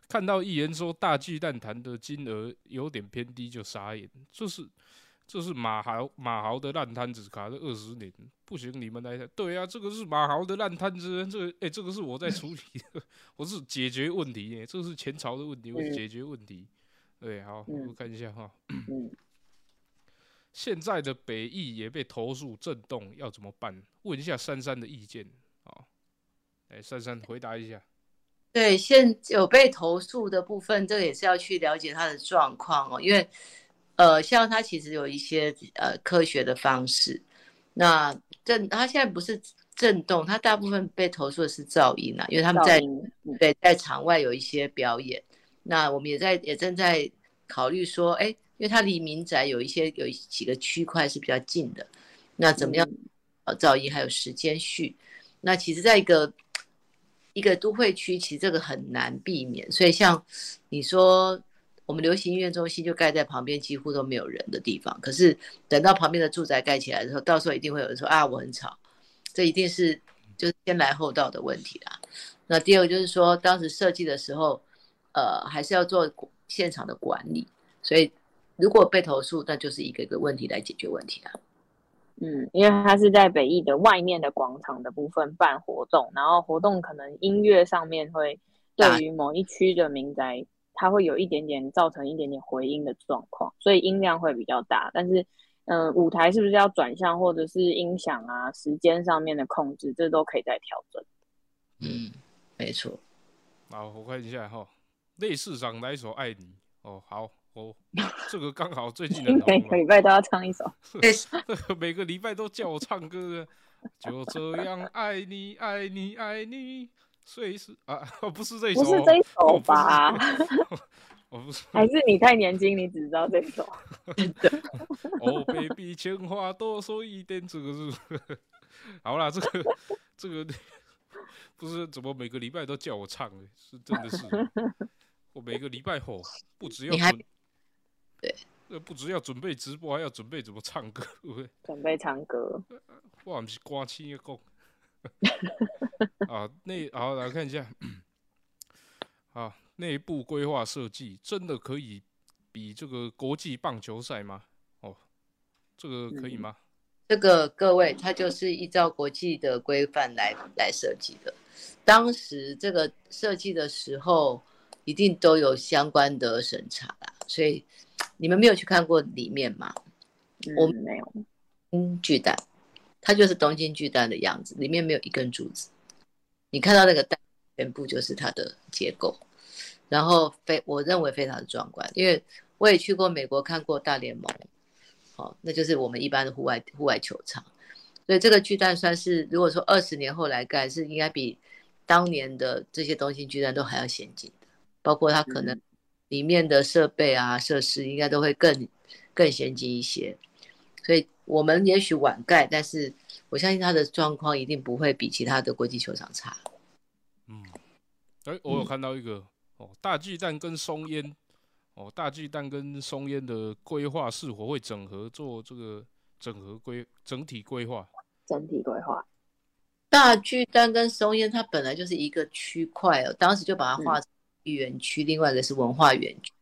看到议员说大巨蛋谈的金额有点偏低，就傻眼，就是。这是马豪马豪的烂摊子，卡了二十年，不行，你们来看。对啊，这个是马豪的烂摊子，这个哎，这个是我在处理的，我是解决问题，这是前朝的问题，我是解决问题。对，好，我看一下哈。现在的北翼也被投诉震动，要怎么办？问一下珊珊的意见啊。哎，珊珊回答一下。对，现有被投诉的部分，这个也是要去了解他的状况哦，因为。呃，像它其实有一些呃科学的方式，那震它现在不是震动，它大部分被投诉的是噪音啊，因为他们在对在场外有一些表演，那我们也在也正在考虑说，哎，因为它离民宅有一些有几个区块是比较近的，那怎么样呃噪音还有时间序，那其实在一个一个都会区，其实这个很难避免，所以像你说。我们流行音乐中心就盖在旁边，几乎都没有人的地方。可是等到旁边的住宅盖起来的时候，到时候一定会有人说啊，我很吵。这一定是就是先来后到的问题啦。那第二个就是说，当时设计的时候，呃，还是要做现场的管理。所以如果被投诉，那就是一个一个问题来解决问题啦。嗯，因为它是在北艺的外面的广场的部分办活动，然后活动可能音乐上面会对于某一区的民宅。它会有一点点造成一点点回音的状况，所以音量会比较大。但是，嗯，舞台是不是要转向，或者是音响啊、时间上面的控制，这都可以再调整。嗯，没错。好，我看一下哈，类市长来一首《爱你》哦，好，哦，这个刚好最近 每个礼拜都要唱一首 每个礼拜都叫我唱歌，就这样爱你，爱你，爱你。所以是啊，不是这一首，不是这一首吧？我不是，还是你太年轻，你只知道这一首。哦，baby，情话多说一点，这个是好啦，这个这个不是怎么每个礼拜都叫我唱，是真的是我每个礼拜吼，不只要准对，呃，不只要准备直播，还要准备怎么唱歌，准备唱歌。我不是歌星的讲。啊，那好来看一下，啊，内部规划设计真的可以比这个国际棒球赛吗？哦，这个可以吗？这个各位，它就是依照国际的规范来来设计的。当时这个设计的时候，一定都有相关的审查啦。所以你们没有去看过里面吗？我们没有，嗯，巨蛋，它就是东京巨蛋的样子，里面没有一根柱子。你看到那个蛋，全部就是它的结构，然后非我认为非常的壮观，因为我也去过美国看过大联盟，好、那就是我们一般的户外户外球场，所以这个巨蛋算是如果说二十年后来盖，是应该比当年的这些东京巨蛋都还要先进的，包括它可能嗯里面的设备啊设施应该都会更更先进一些。所以我们也许晚盖，但是我相信他的状况一定不会比其他的国际球场差。嗯，哎、我有看到一个哦，大巨蛋跟松烟哦，大巨蛋跟松烟的规划是否会整合做这个整合规整体规划？整体规划，大巨蛋跟松烟它本来就是一个区块哦，当时就把它划成园区，另外一个是文化园区。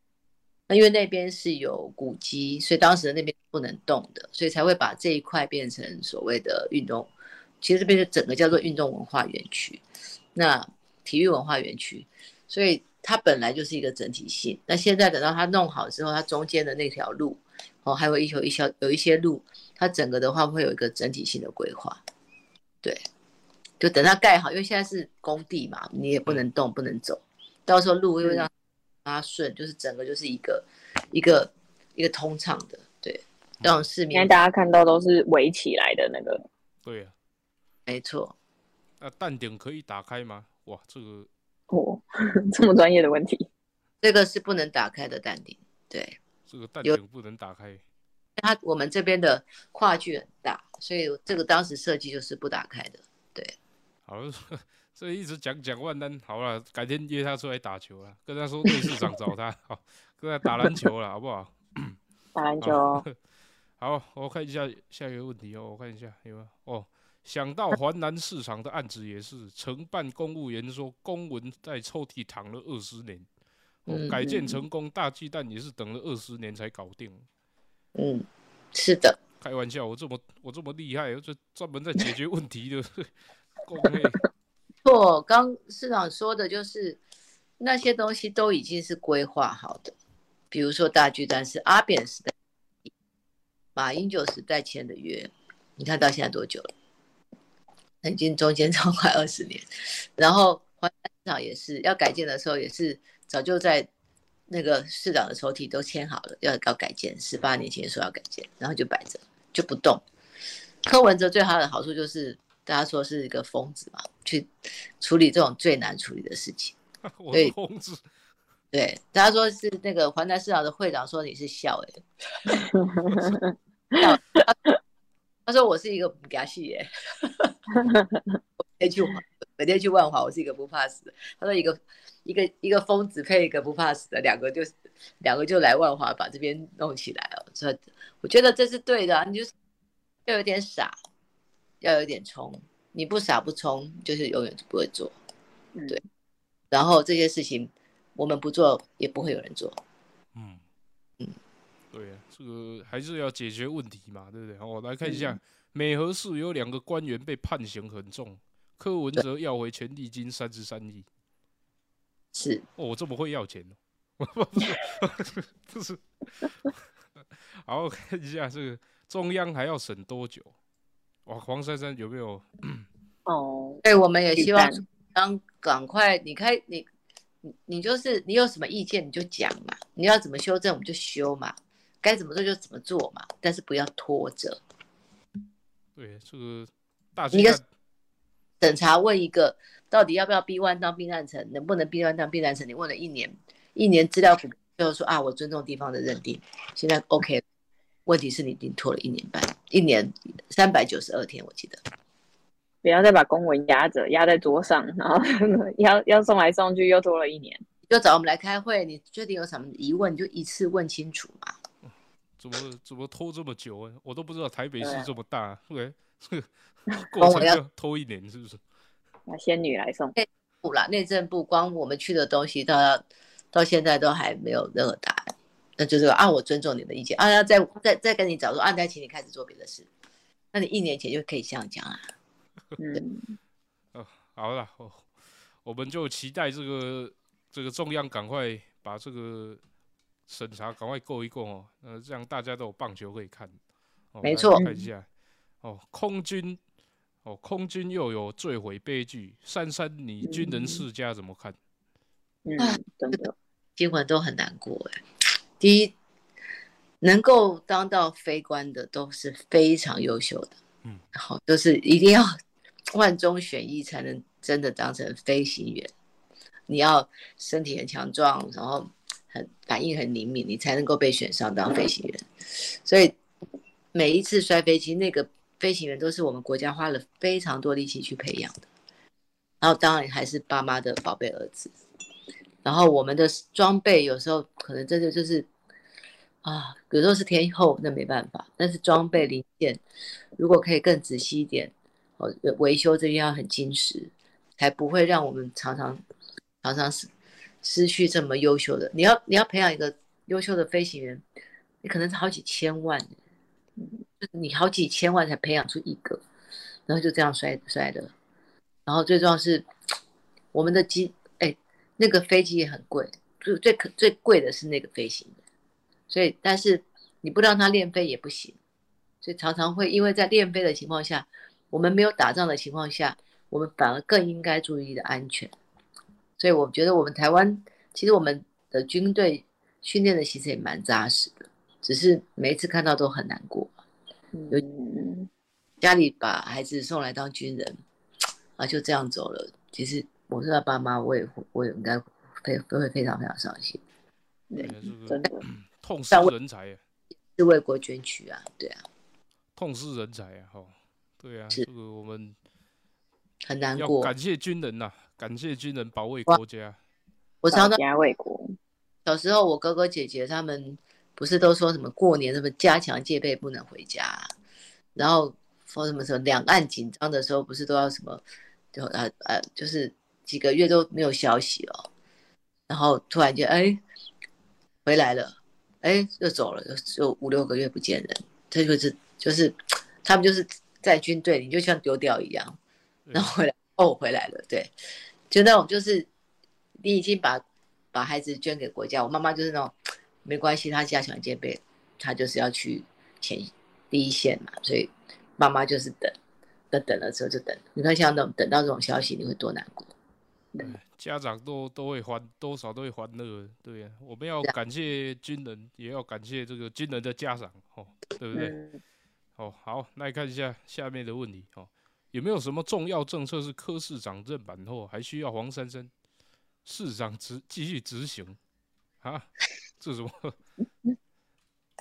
那因为那边是有古迹，所以当时的那边不能动的，所以才会把这一块变成所谓的运动。其实这边就整个叫做运动文化园区，那体育文化园区，所以它本来就是一个整体性。那现在等到它弄好之后，它中间的那条路，哦，还有一条一小有一些路，它整个的话会有一个整体性的规划。对，就等它盖好，因为现在是工地嘛，你也不能动，不能走，到时候路又让它顺，就是整个就是一个一个一个通畅的，对，让市现在大家看到都是围起来的那个，对啊、没错，那蛋顶可以打开吗？哇，这个哦，这么专业的问题，这个是不能打开的淡定，对，这个蛋有。顶不能打开。它我们这边的跨距很大，所以这个当时设计就是不打开的，对。好，这一直讲讲万丹，好了，改天约他出来打球了，跟他说队市长找他，好，跟他打篮球了，好不好？打篮球。哦，好，我看一下下一个问题哦，我看一下有没有哦。想到华南市场的案子也是，承办公务员说公文在抽屉躺了二十年，哦，嗯改建成功，大鸡蛋也是等了二十年才搞定。嗯，是的，开玩笑，我这么我这么厉害，我就专门在解决问题的。公嘿，错，刚市长说的就是那些东西都已经是规划好的，比如说大巨蛋是阿扁时代、马英九时代签的约，你看到现在多久了？那已经中间 超快二十年。然后华南市场也是要改建的时候，也是早就在那个市长的抽屉都签好了，要要改建，十八年前说要改建，然后就摆着就不动。柯文哲最好的好处就是大家说是一个疯子嘛，去处理这种最难处理的事情。我疯子，对，大家说是那个环南市场的会长说你是笑哎、笑他说我是一个不敢戏耶，每天去每天去万华，我是一个不怕死的。他说一个一个一个疯子配一个不怕死的，两个就是两个就来万华把这边弄起来了。所以我觉得这是对的、啊，你就是要有点傻，要有点冲，你不傻不冲，就是永远都不会做。嗯对然后这些事情我们不做，也不会有人做。嗯嗯对啊，这个还是要解决问题嘛，对不对？我来看一嗯下，美和市有两个官员被判刑很重，柯文哲要回权利金三十三亿。是，哦，我这么会要钱哦，不是 不是。好，我看一下这个中央还要审多久？哇，黄珊珊有没有？哦，对，我们也希望当赶快，你开你你你就是你有什么意见你就讲嘛，你要怎么修正我们就修嘛，该怎么做就怎么做嘛，但是不要拖着。对，这个大一个审查问一个到底要不要 B one 当避难城，能不能 B one 当避难城？你问了一年，一年资料不，最后说啊，我尊重地方的认定，现在 OK。问题是你已经拖了一年半，一年三百九十二天，我记得。不要再把公文压着，压在桌上，然后 要要送来送去，又拖了一年。你就找我们来开会，你确定有什么疑问，你就一次问清楚嘛。怎么怎么拖这么久啊？我都不知道台北市这么大，对，这个过程要拖一年，是不是？那仙女来送，不啦，内政部光我们去的东西到到现在都还没有任何答案，那就是说啊，我尊重你的意见啊，要再再再跟你找说啊，再请你开始做别的事，那你一年前就可以这样讲啊。嗯，好了，我我们就期待这个这个中央赶快把这个审查赶快过一过哦，呃，这样大家都有棒球可以看。哦没错看一下哦，空军哦，空军又有坠毁悲剧，珊珊，你军人世家怎么看？嗯，真的，新闻都很难过哎。第一，能够当到飞官的都是非常优秀的，嗯，好，就是一定要万中选一才能真的当成飞行员。你要身体很强壮，然后反应很灵敏，你才能够被选上当飞行员。所以每一次摔飞机，那个飞行员都是我们国家花了非常多力气去培养的。然后当然还是爸妈的宝贝儿子。然后我们的装备有时候可能真的就是啊，有时候是天后，那没办法。但是装备零件如果可以更仔细一点，哦，维修这边要很精实，才不会让我们常常常常是失去这么优秀的。你要你要培养一个优秀的飞行员，你可能是好几千万，就你好几千万才培养出一个，然后就这样摔摔的。然后最重要是我们的机，哎，那个飞机也很贵，最最可最贵的是那个飞行员，所以但是你不让他练飞也不行，所以常常会因为在练飞的情况下，我们没有打仗的情况下，我们反而更应该注意的安全。所以我觉得我们台湾其实我们的军队训练的其实也蛮扎实的，只是每一次看到都很难过。嗯，家里把孩子送来当军人，啊，就这样走了。其实我是他爸妈，我也会我也应该非都会非常非常伤心，对真的，痛失人才啊，是为国捐躯啊，对啊，痛失人才啊，哈，对啊，是这个我们很难过。感谢军人呐、感谢军人保卫哇。国家。我常常保家卫国，小时候，我哥哥姐姐他们不是都说什么过年什么加强戒备不能回家啊、然后说什么什么两岸紧张的时候不是都要什么就呃呃就是几个月都没有消息哦，然后突然间哎回来了，哎又走了，就就五六个月不见人，这就是就是他们就是在军队里就像丢掉一样，然后回来哦回来了，对，就那种就是你已经把把孩子捐给国家，我妈妈就是那种没关系，她加强戒备，她就是要去前第一线嘛，所以妈妈就是等，等等了之后就等，你看像那种等到这种消息，你会多难过。家长都都会欢，多少都会欢乐，对呀、我们要感谢军人，也要感谢这个军人的家长，哦，对不对？嗯，哦，好，那来看一下下面的问题，哦，有没有什么重要政策是柯市长任满后还需要黄珊珊市长执继续执行啊？这什么？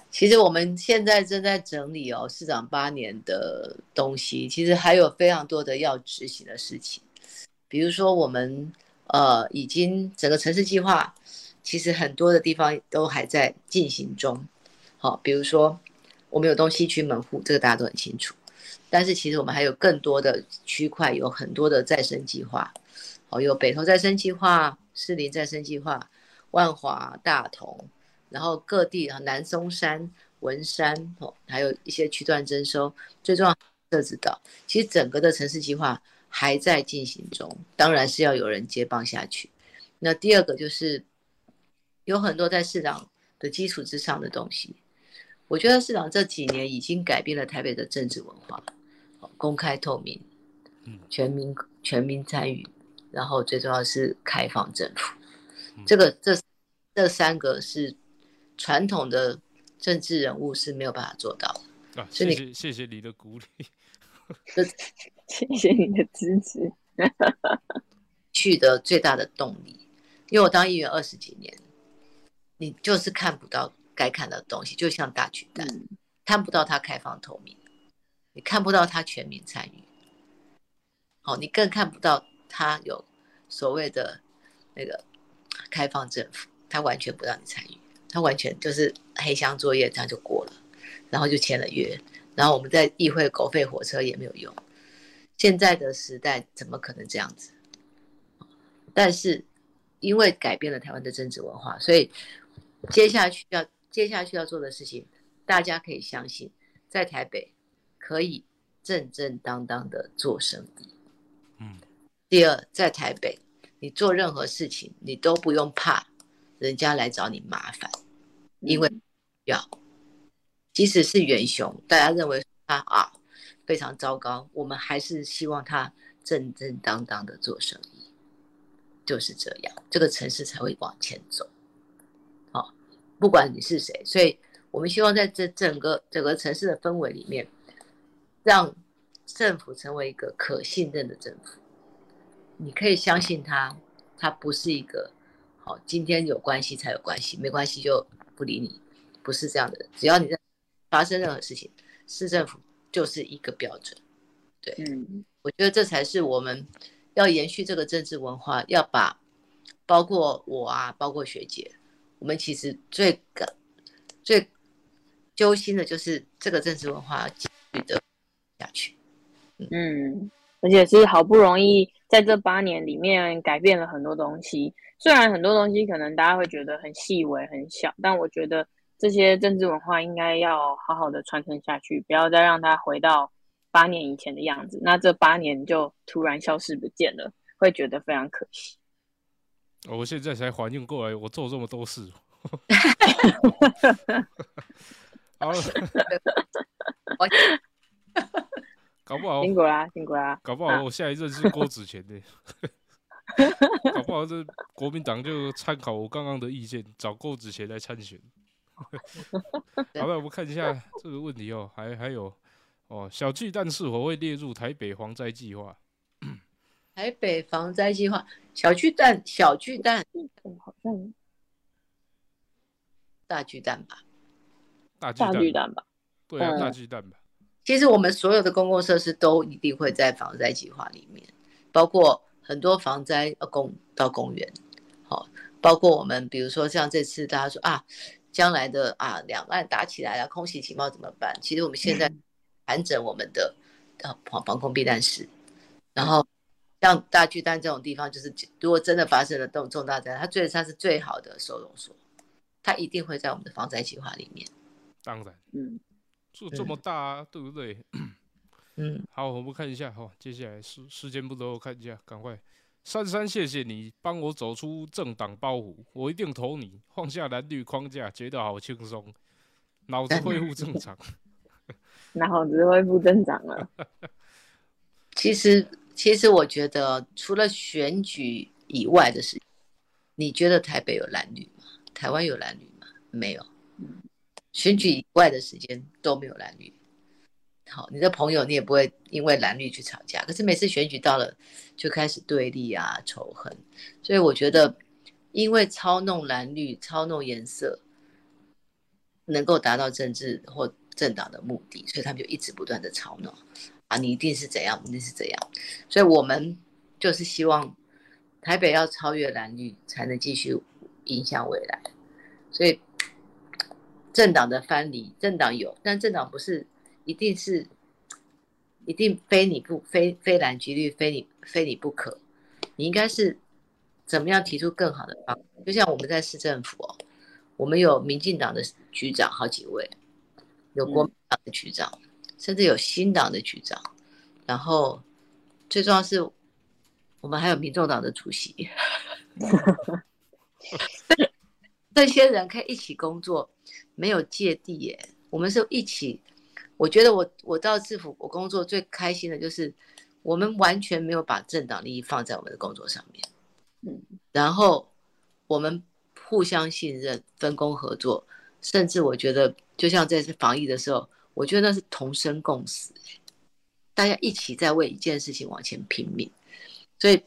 其实我们现在正在整理哦，市长八年的东西，其实还有非常多的要执行的事情，比如说我们呃已经整个城市计划，其实很多的地方都还在进行中。好、比如说我们有东西区门户，这个大家都很清楚，但是其实我们还有更多的区块，有很多的再生计划，哦、有北投再生计划、士林再生计划、万华、大同。然后各地啊，南松山、文山哦，还有一些区段征收，最重要设置岛，其实整个的城市计划还在进行中，当然是要有人接棒下去。那第二个就是有很多在市长的基础之上的东西，我觉得市长这几年已经改变了台北的政治文化，公开透明嗯，全民全民参与，然后最重要是开放政府。嗯，这个这这三个是传统的政治人物是没有办法做到的。谢谢谢谢你的鼓励。谢谢你的支持，去的最大的动力，因为我当议员二十几年，你就是看不到该看的东西，就像大巨蛋，嗯，看不到它开放透明，你看不到他全民参与，好，你更看不到他有所谓的那个开放政府，他完全不让你参与，他完全就是黑箱作业，这样就过了，然后就签了约，然后我们在议会狗吠火车也没有用，现在的时代怎么可能这样子？但是因为改变了台湾的政治文化，所以接下去要接下去要做的事情，大家可以相信，在台北可以正正当当的做生意。嗯，第二，在台北，你做任何事情，你都不用怕人家来找你麻烦，因为要，即使是元雄，大家认为他啊非常糟糕，我们还是希望他正正当当的做生意，就是这样，这个城市才会往前走。好，不管你是谁，所以我们希望在这整个整个城市的氛围里面，让政府成为一个可信任的政府。你可以相信他，他不是一个好今天有关系才有关系，没关系就不理你，不是这样的。只要你在发生任何事情，市政府就是一个标准。对，嗯我觉得这才是我们要延续这个政治文化，要把包括我啊，包括学姐，我们其实最感最揪心的就是这个政治文化要继续的下去。嗯，而且是好不容易在这八年里面改变了很多东西。虽然很多东西可能大家会觉得很细微、很小，但我觉得这些政治文化应该要好好的传承下去，不要再让它回到八年以前的样子。那这八年就突然消失不见了，会觉得非常可惜。我现在才反应过来，我做这么多事。好了，我搞不好辛苦啦，辛苦啦。搞不好我下一任是郭子乾呢，搞不好这国民党就参考我刚刚的意见，找郭子乾来参选。好了，我们看一下这个问题哦，还还有哦，小巨蛋是否会列入台北防灾计划？台北防灾计划小巨蛋、小巨蛋、嗯好像大巨蛋吧。大大巨蛋，吧。对啊，嗯大巨蛋吧。其实我们所有的公共设施都一定会在防灾计划里面，包括很多防灾呃公到公园，好，包括我们比如说像这次大家说啊，将来的啊两岸打起来了，空袭情报怎么办？其实我们现在盘整我们的呃防防空避难室，然后像大巨蛋这种地方，就是如果真的发生了重重大灾害，它最它是最好的收容所，它一定会在我们的防灾计划里面。当然，嗯，做这么大、啊，对不对？嗯，好，我们看一下哈，接下来时时间不多，我看一下，赶快。珊珊，谢谢你帮我走出政党包袱，我一定投你。放下蓝绿框架，觉得好轻松，脑子恢复正常。脑子恢复正常了。其实，其实我觉得，除了选举以外的事情，你觉得台北有蓝绿吗？台湾有蓝绿吗？没有。选举以外的时间都没有蓝绿。好，你的朋友你也不会因为蓝绿去吵架，可是每次选举到了，就开始对立啊、仇恨。所以我觉得，因为操弄蓝绿、操弄颜色，能够达到政治或政党的目的，所以他们就一直不断的操弄。啊，你一定是怎样，一定是怎样，所以我们就是希望台北要超越蓝绿，才能继续影响未来。所以政党的藩篱，政党有，但政党不是一定是一定非你不非非蓝即绿，非你非你不可。你应该是怎么样提出更好的方案？就像我们在市政府哦，我们有民进党的局长好几位，有国民党的局长。甚至有新党的局长，然后最重要是，我们还有民众党的主席，这些人可以一起工作，没有芥蒂耶。我们是一起，我觉得我我到政府我工作最开心的就是，我们完全没有把政党利益放在我们的工作上面，嗯，然后我们互相信任，分工合作，甚至我觉得就像这次防疫的时候。我觉得那是同生共死，大家一起在为一件事情往前拼命。所以，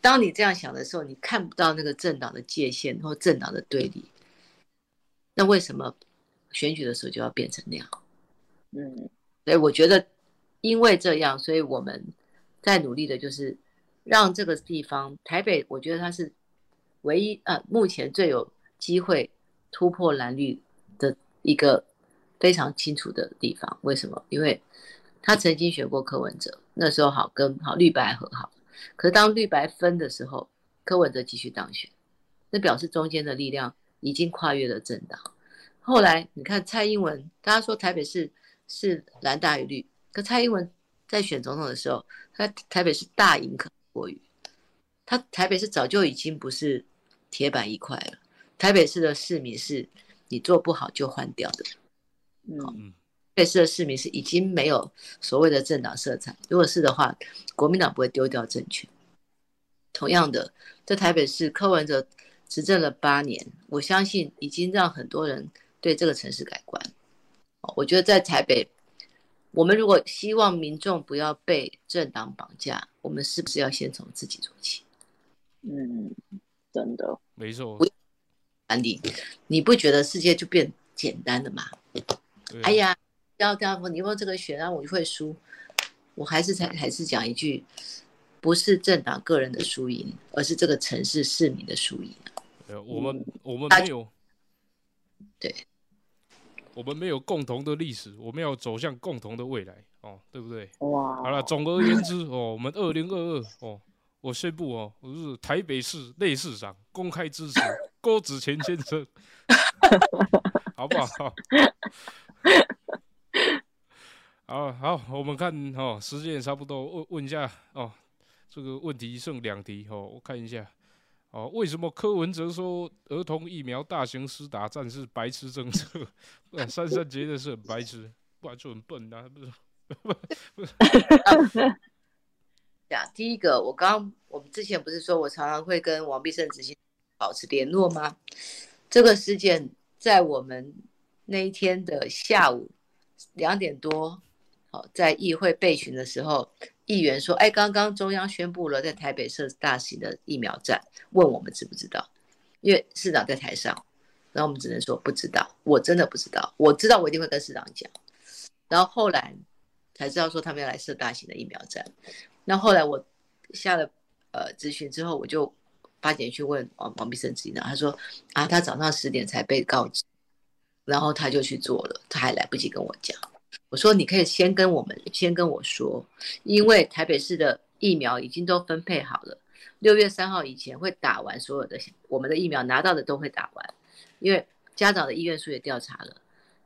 当你这样想的时候，你看不到那个政党的界限或政党的对立。那为什么选举的时候就要变成那样？嗯，所以我觉得，因为这样，所以我们在努力的就是让这个地方台北，我觉得它是唯一呃目前最有机会突破蓝绿的一个。非常清楚的地方，为什么？因为他曾经选过柯文哲，那时候好跟好绿白和好，可是当绿白分的时候，柯文哲继续当选，那表示中间的力量已经跨越了政党。后来你看蔡英文，大家说台北市是蓝大于绿，可蔡英文在选总统的时候，他台北是大赢柯国瑜，他台北市早就已经不是铁板一块了。台北市的市民是你做不好就换掉的。嗯，台北市的市民是已经没有所谓的政党色彩。如果是的话，国民党不会丢掉政权。同样的，在台北市，柯文哲执政了八年，我相信已经让很多人对这个城市改观。我觉得在台北，我们如果希望民众不要被政党绑架，我们是不是要先从自己做起？嗯，真的，没错。安迪，你不觉得世界就变简单了吗？哎呀，要这样，你用这个选，然后我就会输。我还是才还是讲一句，不是政党个人的输赢，而是这个城市市民的输赢。呃，我们我们没有，对，我们没有共同的历史，我们要走向共同的未来，哦，对不对？哇，好了，总而言之，哦，我们二零二二，哦。我宣布哦，我是台北市内市长，公开支持郭子乾先生，好不好？好好，我们看哦，时间也差不多，问问一下哦，这个问题剩两题哦，我看一下哦，为什么柯文哲说儿童疫苗大型施打战 是白痴政策？珊珊觉得是很白痴，不然就很笨啊，不是？不是。第一个，我刚我们之前不是说我常常会跟王必胜执行保持联络吗？这个事件在我们那一天的下午两点多，好，在议会备询的时候，议员说：“哎，刚刚中央宣布了在台北设大型的疫苗站，问我们知不知道？因为市长在台上，然后我们只能说不知道。我真的不知道，我知道我一定会跟市长讲。然后后来才知道说他们要来设大型的疫苗站。”那后来我下了呃咨询之后，我就八点去问王王必胜执行长，他说啊，他早上十点才被告知，然后他就去做了，他还来不及跟我讲。我说你可以先跟我们先跟我说，因为台北市的疫苗已经都分配好了，六月三号以前会打完所有的我们的疫苗拿到的都会打完，因为家长的意愿书也调查了，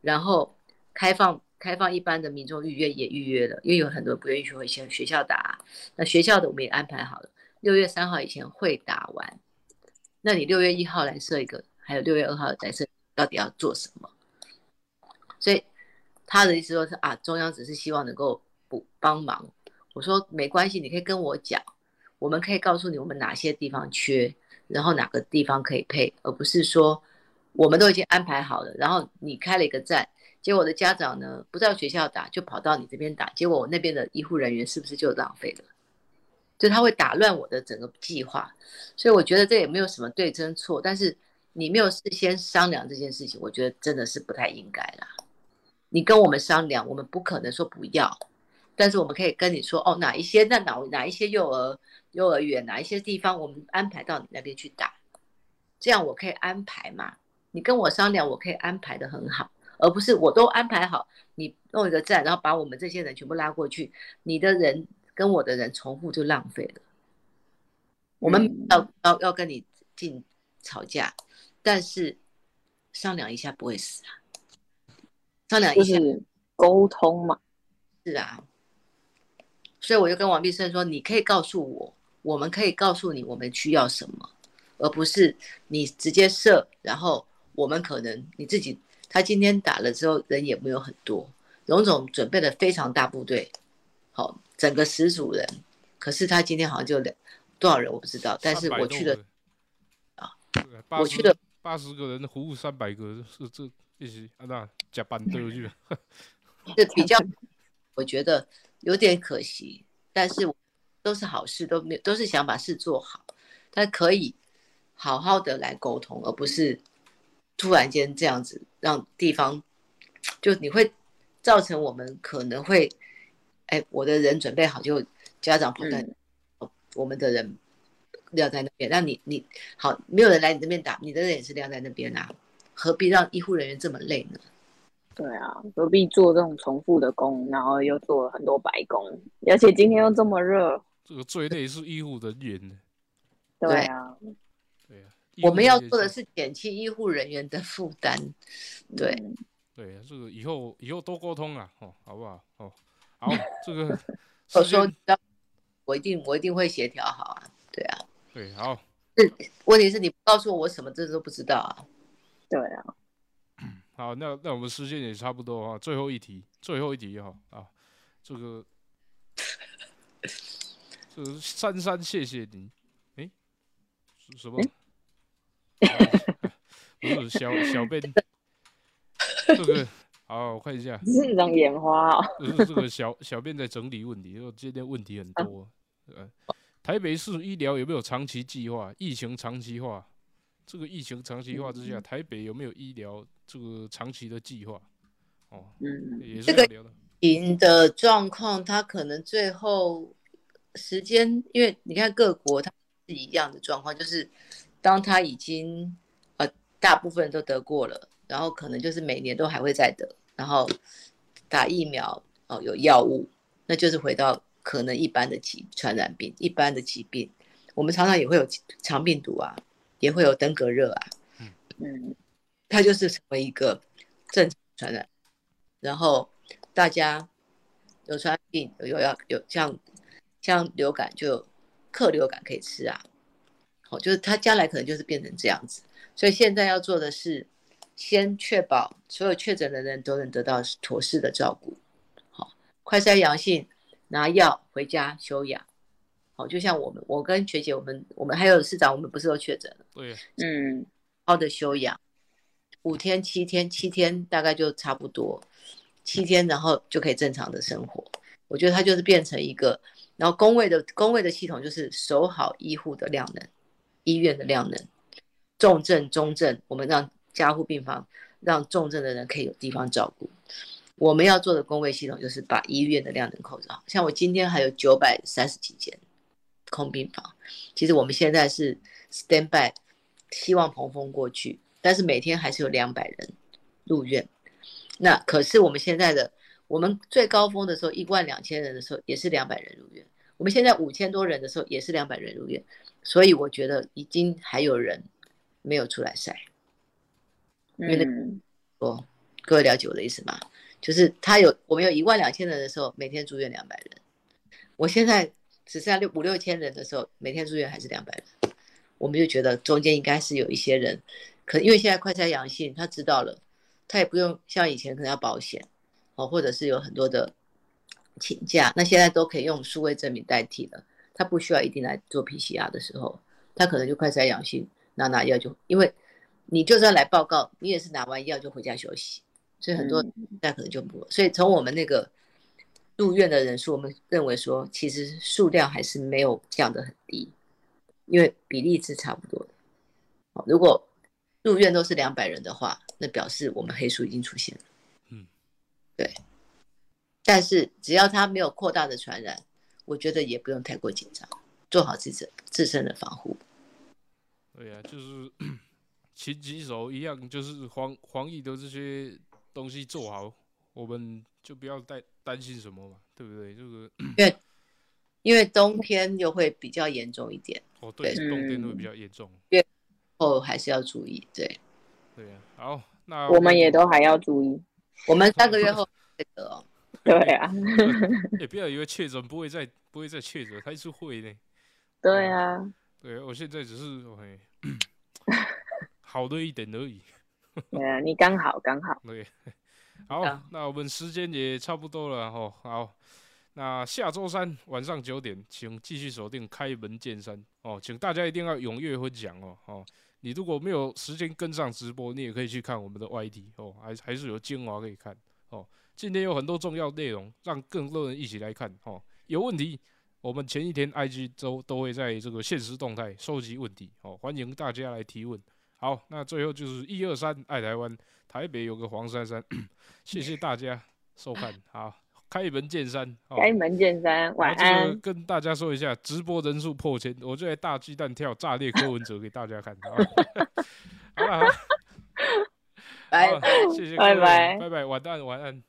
然后开放。开放一般的民众预约也预约了，因为有很多不愿意去回学学校打。那学校的我们也安排好了，六月三号以前会打完。那你六月一号来设一个，还有六月二号来设，到底要做什么？所以他的意思说是啊，中央只是希望能够补帮忙。我说没关系，你可以跟我讲，我们可以告诉你我们哪些地方缺，然后哪个地方可以配，而不是说我们都已经安排好了，然后你开了一个站。结果我的家长呢，不知道学校打，就跑到你这边打。结果我那边的医护人员是不是就浪费了？就他会打乱我的整个计划。所以我觉得这也没有什么对真错，但是你没有事先商量这件事情，我觉得真的是不太应该啦。你跟我们商量，我们不可能说不要，但是我们可以跟你说，哦，哪一些那哪哪一些幼儿幼儿园哪一些地方，我们安排到你那边去打，这样我可以安排嘛？你跟我商量，我可以安排的很好。而不是我都安排好，你弄一个站，然后把我们这些人全部拉过去，你的人跟我的人重复就浪费了。我们要要要跟你进吵架，但是商量一下不会死啊。商量一下沟通嘛，是啊。所以我就跟王必胜说，你可以告诉我，我们可以告诉你我们需要什么，而不是你直接设，然后我们可能你自己。他今天打了之后，人也没有很多。荣总准备了非常大部队，好，整个十组人。可是他今天好像就两多少人我不知道，但是我去了啊，我去了八十个人服务三百个，是这一起啊那加班都去了。这比较我觉得有点可惜，但是都是好事，都没有都是想把事做好，但可以好好的来沟通，而不是。突然间这样子让地方，就你会造成我们可能会，哎，我的人准备好就家长跑在，我们的人撂在那边，那你你好，没有人来你这边打，你的人也是撂在那边啊，何必让医护人员这么累呢？对啊，何必做这种重复的工，然后又做了很多白工，而且今天又这么热，这个最累是医护人员对啊。对啊。我们要做的是减轻医护人员的负担，对，对，这个以后以后多沟通啊，哦，好不好？哦，好，这个 我说，我一定我一定会协调好啊，对啊，对，好，问题是你不告诉我，我什么这都不知道啊。对啊，好，那那我们时间也差不多啊，最后一题，最后一题哈啊，这个，这个珊珊，谢谢你，诶，是什么？不是小小贝，这个好，我看一下，是张眼花哦。就是这个小小便在整理问题，因为今天问题很多。呃，台北市医疗有没有长期计划？疫情长期化，这个疫情长期化之下，台北有没有医疗这个长期的计划？哦，嗯，也是这个要聊的。状况，它可能最后时间，因为你看各国它是一样的状况，就是当它已经呃大部分人都得过了，然后可能就是每年都还会再得，然后打疫苗哦有药物，那就是回到可能一般的疾传染病、一般的疾病，我们常常也会有肠病毒啊，也会有登革热啊，嗯，它就是成为一个正常传染，然后大家有传染病有有要有像像流感就有克流感可以吃啊，好，就是它将来可能就是变成这样子，所以现在要做的是先确保所有确诊的人都能得到妥适的照顾，好，快筛阳性拿药回家休养，好，就像我们我跟学姐我们我们还有市长我们不是都确诊了。对，嗯，好的休养，五天、七天、七天大概就差不多，七天然后就可以正常的生活。我觉得它就是变成一个，然后工位的工位的系统就是守好医护的量能，医院的量能，重症、中症，我们让加护病房让重症的人可以有地方照顾。我们要做的工位系统就是把医院的量能控制好，像我今天还有九百三十几间空病房，其实我们现在是 stand by，希望蓬峰过去，但是每天还是有两百人入院。那可是我们现在的，我们最高峰的时候一万两千人的时候也是两百人入院，我们现在五千多人的时候也是两百人入院，所以我觉得已经还有人没有出来晒。因为那嗯，哦，各位了解我的意思吗？就是他有我们有一万两千人的时候，每天住院两百人。我现在只剩下六五六千人的时候，每天住院还是两百人。我们就觉得中间应该是有一些人，可因为现在快筛阳性，他知道了，他也不用像以前可能要保险哦，或者是有很多的请假，那现在都可以用数位证明代替了。他不需要一定来做 PCR 的时候，他可能就快筛阳性，拿拿药就，因为你就算来报告，你也是拿完药就回家休息，所以很多那可能就不，所以从我们那个入院的人数，我们认为说，其实数量还是没有降得很低，因为比例是差不多的。好如果入院都是两百人的话，那表示我们黑数已经出现了。嗯，对。但是只要它没有扩大的传染，我觉得也不用太过紧张，做好自身自身的防护。对呀、就是 勤洗手一样，就是防防疫的这些东西做好，我们就不要担担心什么嘛，对不对？这个 因为因为冬天又会比较严重一点，哦，对，对冬天会嗯比较严重，后还是要注意。对，对呀、好，那我们也都还要注意。我们三个月后这个哦，对啊，也不要以为确诊不会再不会再确诊，还是会呢。对啊，对，我现在只是嘿 好的一点而已。对啊，你刚好刚好。对，好好，那我们时间也差不多了哦。好，那下周三晚上九点，请继续锁定开门见山哦，请大家一定要踊跃分享哦。哦，你如果没有时间跟上直播，你也可以去看我们的 YT 哦，还还是有精华可以看哦。今天有很多重要内容，让更多人一起来看哦。有问题，我们前一天 IG 都都会在这个现实动态收集问题哦，欢迎大家来提问。好，那最后就是一二三爱台湾，台北有个黄珊珊，谢谢大家收看，好，开门见山，哦开门见山，晚安。跟大家说一下，直播人数破千，我就来大鸡蛋跳炸裂柯文哲给大家看。好 谢谢，拜拜拜拜，晚安，晚安。